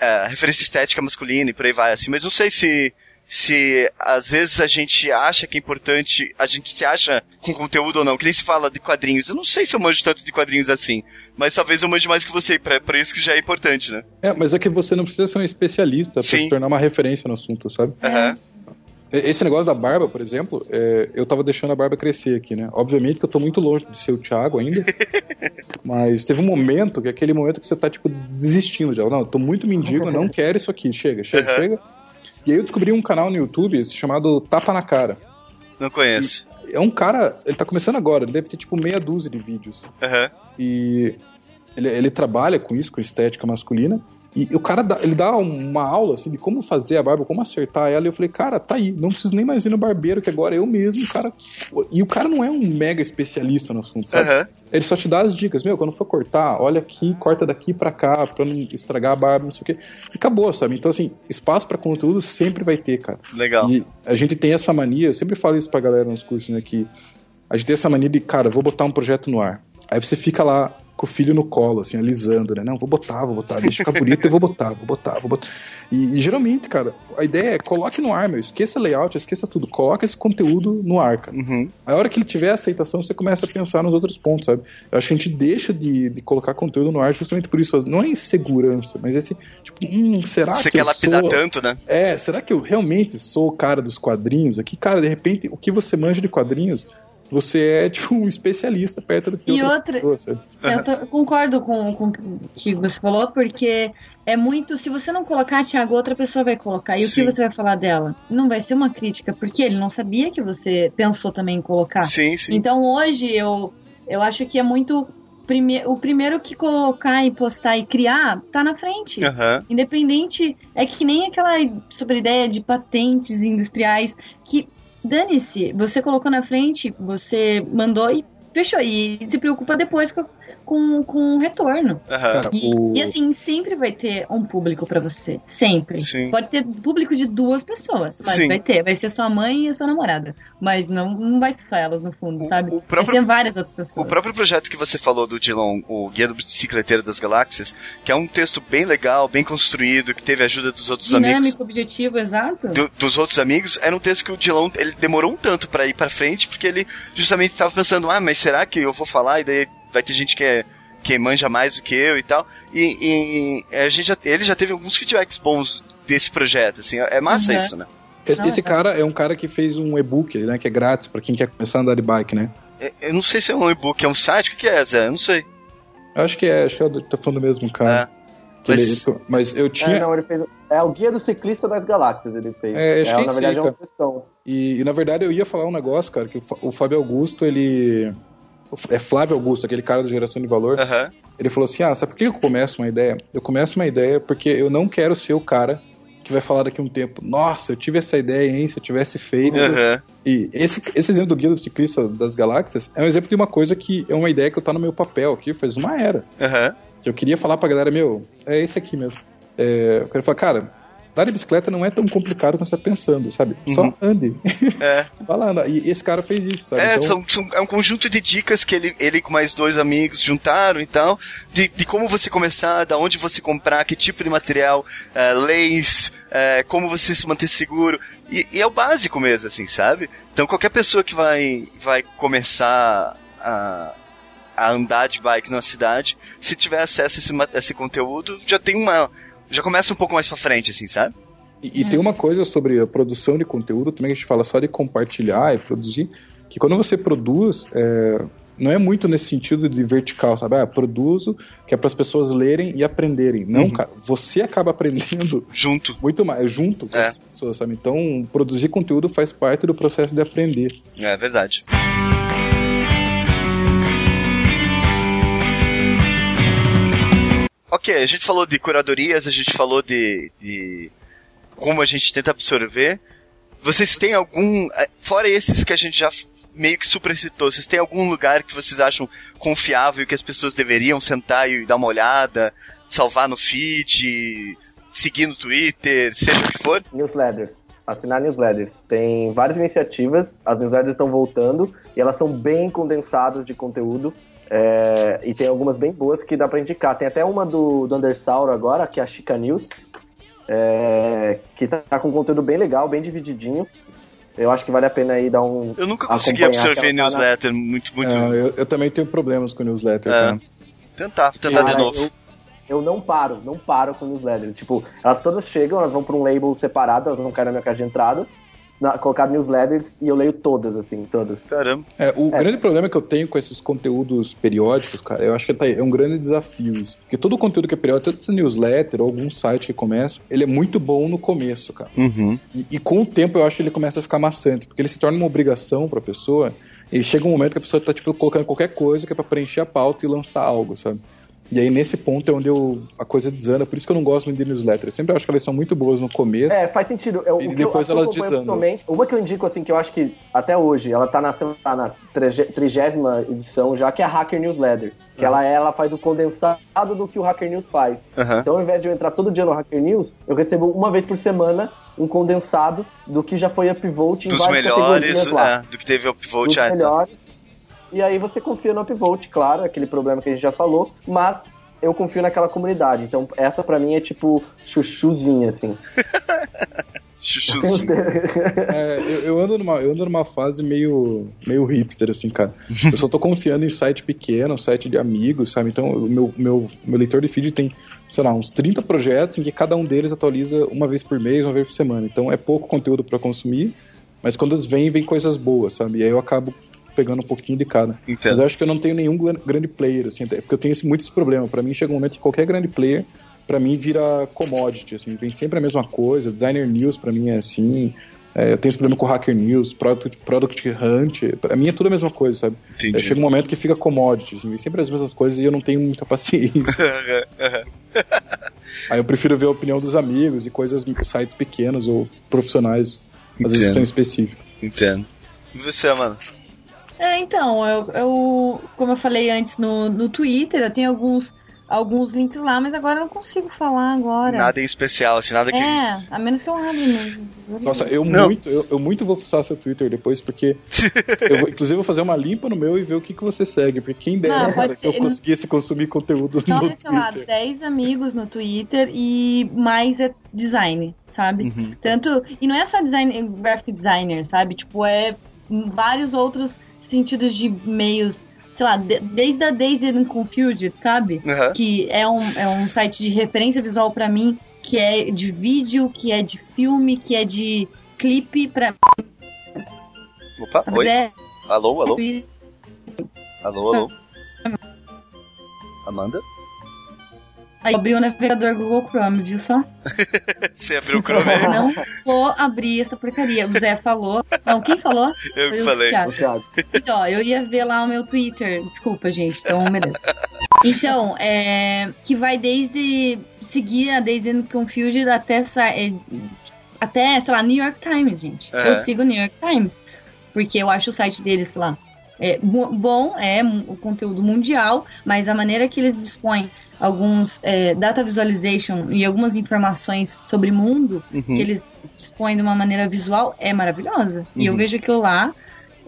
é, referência estética masculina e por aí vai, assim, mas não sei se se às vezes a gente acha que é importante, a gente se acha com conteúdo ou não, que nem se fala de quadrinhos. Eu não sei se eu manjo tanto de quadrinhos assim, mas talvez eu manje mais que você, pra, pra isso que já é importante, né? É, mas é que você não precisa ser um especialista pra Sim. se tornar uma referência no assunto, sabe? Aham. Esse negócio da barba, por exemplo, é, eu tava deixando a barba crescer aqui, né? Obviamente que eu tô muito longe de ser o Thiago ainda. mas teve um momento, que é aquele momento que você tá, tipo, desistindo já. Não, eu tô muito mendigo, eu não quero isso aqui. Chega, chega, Uhum. chega. E aí eu descobri um canal no YouTube chamado Tapa na Cara. Não conheço. É um cara, ele tá começando agora, ele deve ter tipo meia dúzia de vídeos. Aham. E ele, ele trabalha com isso, com estética masculina. E o cara dá, ele dá uma aula assim, de como fazer a barba, como acertar ela. E eu falei, cara, tá aí, não preciso nem mais ir no barbeiro, que agora eu mesmo, cara. E o cara não é um mega especialista no assunto, sabe? Aham. Ele só te dá as dicas, meu, quando for cortar, olha aqui, corta daqui pra cá, pra não estragar a barba, não sei o quê. E acabou, sabe? Então, assim, espaço pra conteúdo sempre vai ter, cara. Legal. E a gente tem essa mania, eu sempre falo isso pra galera nos cursos, né? Que a gente tem essa mania de, cara, vou botar um projeto no ar. Aí você fica lá com o filho no colo, assim, alisando, né? Não, vou botar, vou botar, deixa ficar bonito, eu vou botar, vou botar, vou botar. E, e, geralmente, cara, a ideia é coloque no ar, meu. Esqueça layout, esqueça tudo. Coloca esse conteúdo no ar, cara. Uhum. A hora que ele tiver aceitação, você começa a pensar nos outros pontos, sabe? Eu acho que a gente deixa de, de colocar conteúdo no ar justamente por isso. Não é insegurança, mas esse, tipo, hum, será Você que quer eu lapidar sou... tanto, né? É, será que eu realmente sou o cara dos quadrinhos aqui? Cara, de repente, o que você manja de quadrinhos, você é, tipo, um especialista perto do que E outra- pessoas, sabe? Eu tô- concordo com, com o que você falou, porque é muito. Se você não colocar, Thiago, outra pessoa vai colocar. E o Sim. que você vai falar dela? Não vai ser uma crítica, porque ele não sabia que você pensou também em colocar. Sim, sim. Então hoje eu, eu acho que é muito. Prime o primeiro que colocar e postar e criar tá na frente. Aham. Independente, é que nem aquela sobre a ideia de patentes industriais que dane-se, você colocou na frente, você mandou e fechou. E se preocupa depois com, com, com o retorno. Cara, E, o... e assim, sempre vai ter um público pra você. Sempre. Sim. Pode ter público de duas pessoas, mas Sim. vai ter. Vai ser sua mãe e a sua namorada. Mas não, não vai ser só elas, no fundo, O- sabe? o próprio- Vai ser várias outras O pessoas. próprio projeto que você falou do Dilon, o Guia do Bicicleteiro das Galáxias, que é um texto bem legal, bem construído, que teve a ajuda dos outros amigos. Dinâmico, objetivo, exato. do- dos outros amigos, era um texto que o Dilon, ele demorou um tanto pra ir pra frente, porque ele justamente tava pensando, ah, mas será que eu vou falar e daí vai ter gente que é que manja mais do que eu e tal. E, e a gente já, ele já teve alguns feedbacks bons desse projeto, assim, é massa Uhum. isso, né? Esse, esse cara é um cara que fez um e-book, né? Que é grátis pra quem quer começar a andar de bike, né? É- Eu não sei se é um e-book, é um site, o que que é, Zé? Eu não sei. Eu acho que é, acho que eu tô falando do mesmo cara. Que mas- ele- mas eu É, tinha. não, ele fez. É o Guia do Ciclista das Galáxias, ele fez. É, acho que é na isso verdade é uma questão. E, e, na verdade eu ia falar um negócio, cara, que o Fábio Augusto, ele. É Flávio Augusto, aquele cara da geração de valor, Aham. ele falou assim: Ah, sabe por que eu começo uma ideia? Eu começo uma ideia porque eu não quero ser o cara que vai falar daqui a um tempo, nossa, eu tive essa ideia, hein? Se eu tivesse feito. Aham. E esse, esse exemplo do Guia do Ciclista das Galáxias é um exemplo de uma coisa que é uma ideia que eu tá no meu papel aqui faz uma era. Aham. Que eu queria falar pra galera, meu, é esse aqui mesmo. É, eu quero falar, cara, andar de bicicleta não é tão complicado quanto você tá pensando, sabe? Só Uhum. ande. É. Vai lá. E esse cara fez isso, sabe? É, Então, são, são- é um conjunto de dicas que ele, ele com mais dois amigos juntaram e tal, de, de como você começar, da onde você comprar, que tipo de material, é, leis, é, como você se manter seguro. E, e é o básico mesmo, assim, sabe? Então qualquer pessoa que vai, vai começar a, a andar de bike na cidade, se tiver acesso a esse, a esse conteúdo, já tem uma. Já começa um pouco mais pra frente, assim, sabe? E, e tem uma coisa sobre a produção de conteúdo também, que a gente fala só de compartilhar e produzir, que quando você produz, é, não é muito nesse sentido de vertical, sabe? Ah, produzo, que é para as pessoas lerem e aprenderem. Não, Uhum. cara, você acaba aprendendo Junto. muito mais, junto com É. as pessoas, sabe? Então, produzir conteúdo faz parte do processo de aprender. É verdade. Ok, a gente falou de curadorias, a gente falou de, de como a gente tenta absorver. Vocês têm algum. eh, Fora esses que a gente já meio que supercitou, vocês têm algum lugar que vocês acham confiável que as pessoas deveriam sentar e dar uma olhada, salvar no feed, seguir no Twitter, seja o que for? Newsletters. Assinar newsletters. Tem várias iniciativas, as newsletters estão voltando e elas são bem condensadas de conteúdo. É, e tem algumas bem boas que dá pra indicar. Tem até uma do, do Undersauro agora, que é a Chica News, é, que tá, tá com conteúdo bem legal, bem divididinho. Eu acho que vale a pena aí dar um. Eu nunca consegui absorver newsletter muito, muito. É, eu, eu também tenho problemas com newsletter, É. cara. Tentar, tentar de Cara, novo. Eu, eu não paro, não paro com newsletter. Tipo, elas todas chegam, elas vão pra um label separado, elas não caem na minha caixa de entrada, na, colocar newsletters e eu leio todas, assim, todas. Caramba. É, o É. grande problema que eu tenho com esses conteúdos periódicos, cara, eu acho que tá aí, é um grande desafio. isso. Porque todo conteúdo que é periódico, tanto essa newsletter ou algum site que começa, ele é muito bom no começo, cara. Uhum. E, e com o tempo eu acho que ele começa a ficar maçante, porque ele se torna uma obrigação pra pessoa, e chega um momento que a pessoa tá, tipo, colocando qualquer coisa que é pra preencher a pauta e lançar algo, sabe? E aí nesse ponto é onde eu, a coisa desanda, por isso que eu não gosto muito de newsletter. Eu sempre acho que elas são muito boas no começo. É, faz sentido. Eu, E depois eu, elas desandam. Uma que eu indico, assim, que eu acho que até hoje, ela tá na, lá, na trige- trigésima edição já, que é a Hacker Newsletter. Que ela, é, ela faz o condensado do que o Hacker News faz. Aham. Então, ao invés de eu entrar todo dia no Hacker News, eu recebo uma vez por semana um condensado do que já foi upvote em Dos várias melhores, categorias lá. é, do que teve Dos upvote. Tá. melhores. E aí você confia no upvote, claro, aquele problema que a gente já falou, mas eu confio naquela comunidade. Então, essa pra mim é tipo chuchuzinha, assim. Chuchuzinho. É, eu, eu ando numa, eu ando numa fase meio, meio hipster, assim, cara. Eu só tô confiando em site pequeno, site de amigos, sabe? Então, o meu, meu, meu leitor de feed tem, sei lá, uns 30 projetos em que cada um deles atualiza uma vez por mês, uma vez por semana. Então, é pouco conteúdo pra consumir, mas quando eles vêm, vem coisas boas, sabe? E aí eu acabo pegando um pouquinho de cada. Mas Entendo. eu acho que eu não tenho nenhum gran- grande player, assim, porque eu tenho esse, muito esse problema. Pra mim, chega um momento que qualquer grande player, pra mim, vira commodity, assim, vem sempre a mesma coisa. Designer News, pra mim, é assim. É, eu tenho esse problema com Hacker News, Product, Product Hunt. Pra mim é tudo a mesma coisa, sabe? É, chega um momento que fica commodity, assim, vem sempre as mesmas coisas e eu não tenho muita paciência. Aí eu prefiro ver a opinião dos amigos e coisas, sites pequenos ou profissionais, às vezes são específicos. Entendo. E você, mano? É, então, eu, eu como eu falei antes no, no Twitter, eu tenho alguns, alguns links lá, mas agora eu não consigo falar agora. Nada em especial, assim, nada que. É, a menos que eu abra mesmo. Nossa, eu Não. muito, eu, eu muito vou fuçar seu Twitter depois, porque eu vou, inclusive, vou fazer uma limpa no meu e ver o que, que você segue, porque quem dera Não, cara, que eu conseguisse consumir conteúdo Só no sei lá, Twitter. 10 amigos no Twitter e mais é design, sabe? Uhum. Tanto. E não é só design, graphic designer, sabe? Tipo, é vários outros sentidos de meios, sei lá, de- desde a Daisy and Confused, sabe? Aham. Que é um, é um site de referência visual pra mim, que é de vídeo, que é de filme, que é de clipe pra. Opa, Mas oi. é Alô, alô, alô, alô. Amanda? Aí eu abri o navegador Google Chrome, viu só? Você abriu o Chrome aí? Não vou abrir essa porcaria. O Zé falou. Não, quem falou? Eu Foi que o falei. Thiago. O Thiago. Então, eu ia ver lá o meu Twitter. Desculpa, gente. Então, beleza. Então, é, que vai desde seguir a Daisy Confused até, é, até, sei lá, New York Times, gente. Aham. Eu sigo o New York Times, porque eu acho o site deles lá é, bo- bom, é o conteúdo mundial, mas a maneira que eles dispõem alguns é, data visualization e algumas informações sobre o mundo Uhum. que eles dispõem de uma maneira visual é maravilhosa. E eu Uhum. vejo aquilo lá,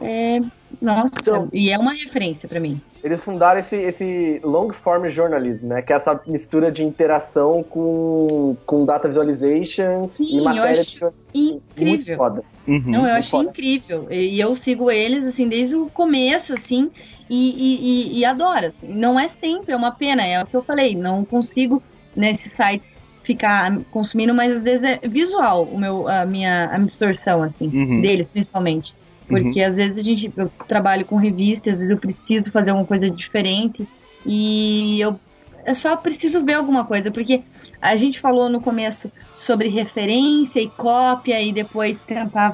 é, nossa, Então- e é uma referência pra mim. Eles fundaram esse, esse long form journalism, né? Que é essa mistura de interação com, com data visualization Sim, e eu matéria acho de muito Incrível. foda. Uhum. Não, eu achei foda. incrível. E e eu sigo eles, assim, desde o começo, assim, e, e, e- e adoro. assim. Não é sempre, é uma pena, é o que eu falei. Não consigo, nesses sites, ficar consumindo, mas às vezes é visual o meu, a minha absorção, assim, Uhum. deles, principalmente. Porque às vezes a gente, eu trabalho com revista, às vezes eu preciso fazer alguma coisa diferente e eu, eu só preciso ver alguma coisa, porque a gente falou no começo sobre referência e cópia e depois tentar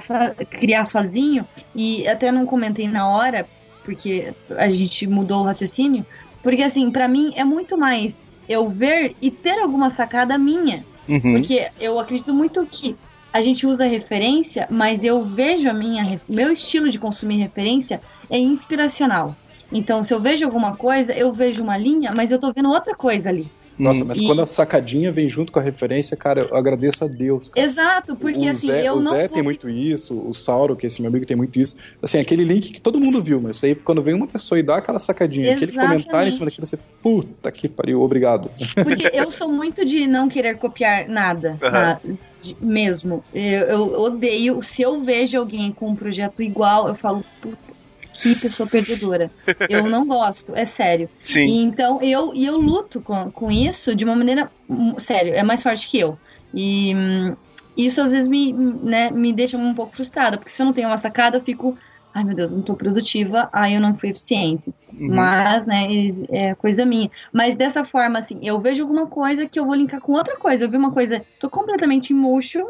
criar sozinho e até não comentei na hora, porque a gente mudou o raciocínio, porque assim, pra mim é muito mais eu ver e ter alguma sacada minha. Uhum. Porque eu acredito muito que a gente usa referência, mas eu vejo a minha meu estilo de consumir referência é inspiracional. Então, se eu vejo alguma coisa, eu vejo uma linha, mas eu tô vendo outra coisa ali. Nossa, Uhum. mas E- quando a sacadinha vem junto com a referência, cara, eu agradeço a Deus. cara. Exato, porque o assim, Zé, eu o não Zé vou- tem muito isso, o Sauro, que é esse meu amigo, tem muito isso. Assim, aquele link que todo mundo viu, mas aí quando vem uma pessoa e dá aquela sacadinha, aquele Exatamente. comentário em cima daquilo, você, puta que pariu, obrigado. Porque eu sou muito de não querer copiar nada, Aham. tá? De- mesmo. Eu, eu odeio. Se eu vejo alguém com um projeto igual, eu falo, puta, que pessoa perdedora. Eu não gosto, é sério. Sim. E então eu, e eu luto com, com isso de uma maneira. hum, Sério, é mais forte que eu. E hum, isso às vezes me, né, me deixa um pouco frustrada, porque se eu não tenho uma sacada, eu fico. Ai meu Deus, eu não tô produtiva, ai eu não fui eficiente. Uhum. Mas, né, é coisa minha. Mas dessa forma, assim, eu vejo alguma coisa que eu vou linkar com outra coisa. Eu vi uma coisa, tô completamente murcho,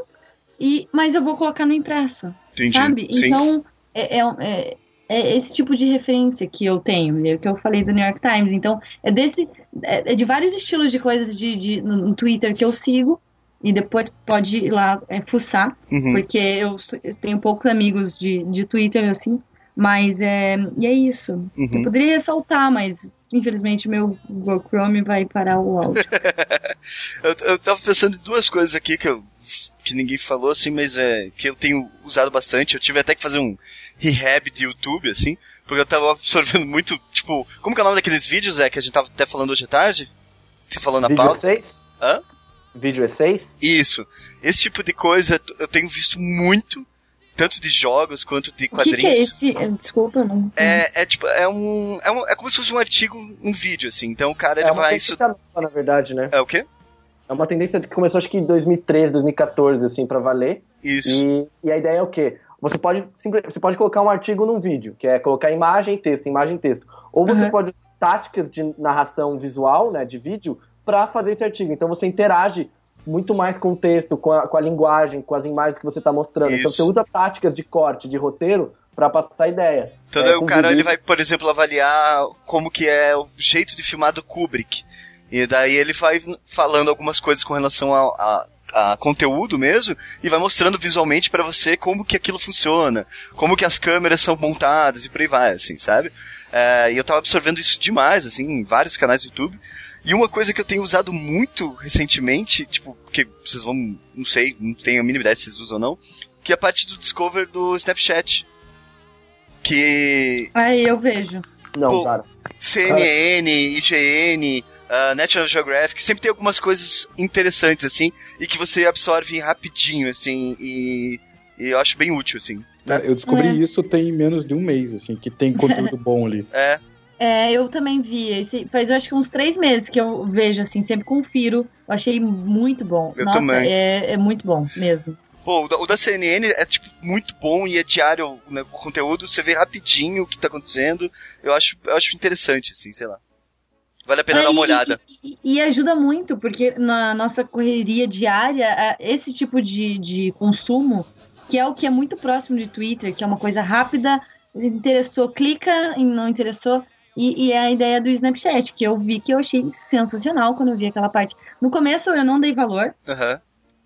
e, mas eu vou colocar no impresso. Entendi. Sabe? Sim. Então, é, é, é- é esse tipo de referência que eu tenho, é o que eu falei do New York Times. Então, é desse. É, é de vários estilos de coisas de, de- no, no Twitter que eu sigo. E depois pode ir lá é, fuçar, Uhum. porque eu, eu tenho poucos amigos de, de Twitter, assim. Mas é. E é isso. Eu Uhum. poderia ressaltar, mas infelizmente meu Google Chrome vai parar o áudio. Eu, eu tava pensando em duas coisas aqui que eu que ninguém falou, assim, mas é que eu tenho usado bastante. Eu tive até que fazer um rehab de YouTube, assim, porque eu tava absorvendo muito, tipo, como que é o nome daqueles vídeos, é, que a gente tava até falando hoje à tarde? Você falou na Vídeo pauta? E6? Hã? Vídeo E6? Isso. Esse tipo de coisa eu tenho visto muito, tanto de jogos quanto de O que, quadrinhos. que é esse? é, Desculpa, não. É, é tipo, é um, é um. É como se fosse um artigo, um vídeo, assim. Então o cara ele É uma vai. Isso... na verdade, né? É o quê? É uma tendência que começou acho que em 2013, 2014, assim, pra valer. Isso. E, e a ideia é o quê? Você pode, você pode colocar um artigo num vídeo, que é colocar imagem e texto, imagem e texto. Ou você Uhum. pode usar táticas de narração visual, né, de vídeo, pra fazer esse artigo. Então você interage muito mais com o texto, com a, com a linguagem, com as imagens que você está mostrando. Então Isso. você usa táticas de corte, de roteiro, pra passar a ideia. Então É, daí o cara vídeo- ele vai, por exemplo, avaliar como que é o jeito de filmar do Kubrick. E daí ele vai falando algumas coisas com relação ao- a, a conteúdo mesmo e vai mostrando visualmente pra você como que aquilo funciona, como que as câmeras são montadas e por aí vai, assim, sabe? É, e eu tava absorvendo isso demais, assim, em vários canais do YouTube. E uma coisa que eu tenho usado muito recentemente, tipo, que vocês vão, não sei, não tenho a mínima ideia se vocês usam ou não, que é a parte do Discover do Snapchat. Que Aí eu vejo. Não, Pô. cara. CNN, IGN, ah, National Geographic, sempre tem algumas coisas interessantes, assim, e que você absorve rapidinho, assim, e, e eu acho bem útil, assim. É, eu descobri É. isso tem menos de um mês, assim, que tem conteúdo bom ali. É, É, eu também vi. Esse, faz eu acho que uns três meses que eu vejo, assim, sempre confiro. Eu achei muito bom. Eu Nossa, também. É, é muito bom mesmo. pô, o da, CNN é, tipo, muito bom e é diário né, o conteúdo, você vê rapidinho o que tá acontecendo, eu acho, eu acho interessante, assim, sei lá. Vale a pena É, dar uma e- olhada. E, e ajuda muito, porque na nossa correria diária, esse tipo de, de consumo, que é o que é muito próximo de Twitter, que é uma coisa rápida, interessou, clica e não interessou. E, e é a ideia do Snapchat, que eu vi que eu achei sensacional quando eu vi aquela parte. No começo eu não dei valor, Aham.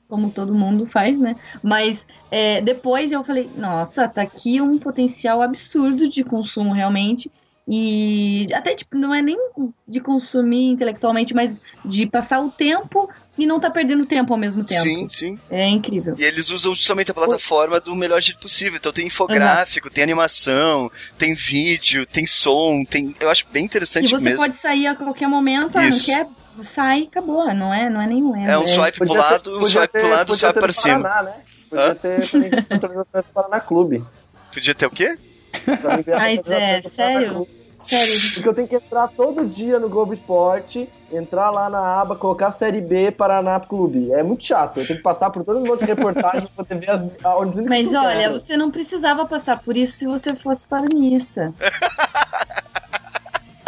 como todo mundo faz, né? Mas é, depois eu falei, nossa, tá aqui um potencial absurdo de consumo realmente. E até, tipo, não é nem de consumir intelectualmente, mas de passar o tempo e não tá perdendo tempo ao mesmo tempo. Sim, sim. É incrível. E eles usam justamente a plataforma do melhor jeito possível. Então tem infográfico, tem animação, tem vídeo, tem som, tem. Eu acho bem E interessante você mesmo. pode sair a qualquer momento, ah, não quer? Sai, acabou. Não é, não é nenhum erro. É um swipe pro lado, um swipe pro lado, um swipe do cima. Paraná, né? Podia Hã? ter Paraná Clube. Podia ter o quê? Pra mim ver as Ai, atualizações Zé, do Paraná sério? Sério. Porque eu tenho que entrar todo dia no Globo Esporte, entrar lá na aba, colocar Série B Paraná Clube. É muito chato. Eu tenho que passar por todas as outras reportagens pra poder ver as, aonde os Mas olha, quero. você não precisava passar por isso se você fosse paranista.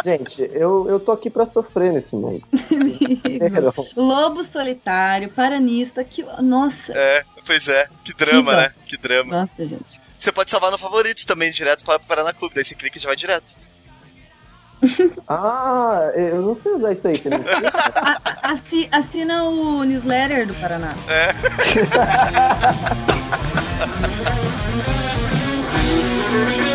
Gente, eu, eu tô aqui pra sofrer nesse mundo. Lobo solitário, paranista, que. Nossa! É, pois é. Que drama, Que né? Que drama. Nossa, gente. Você pode salvar no favoritos também, direto para Paraná Clube. Daí você clica e já vai direto. Ah, eu não sei usar isso aí, você a, assi, Assina o newsletter do Paraná. É.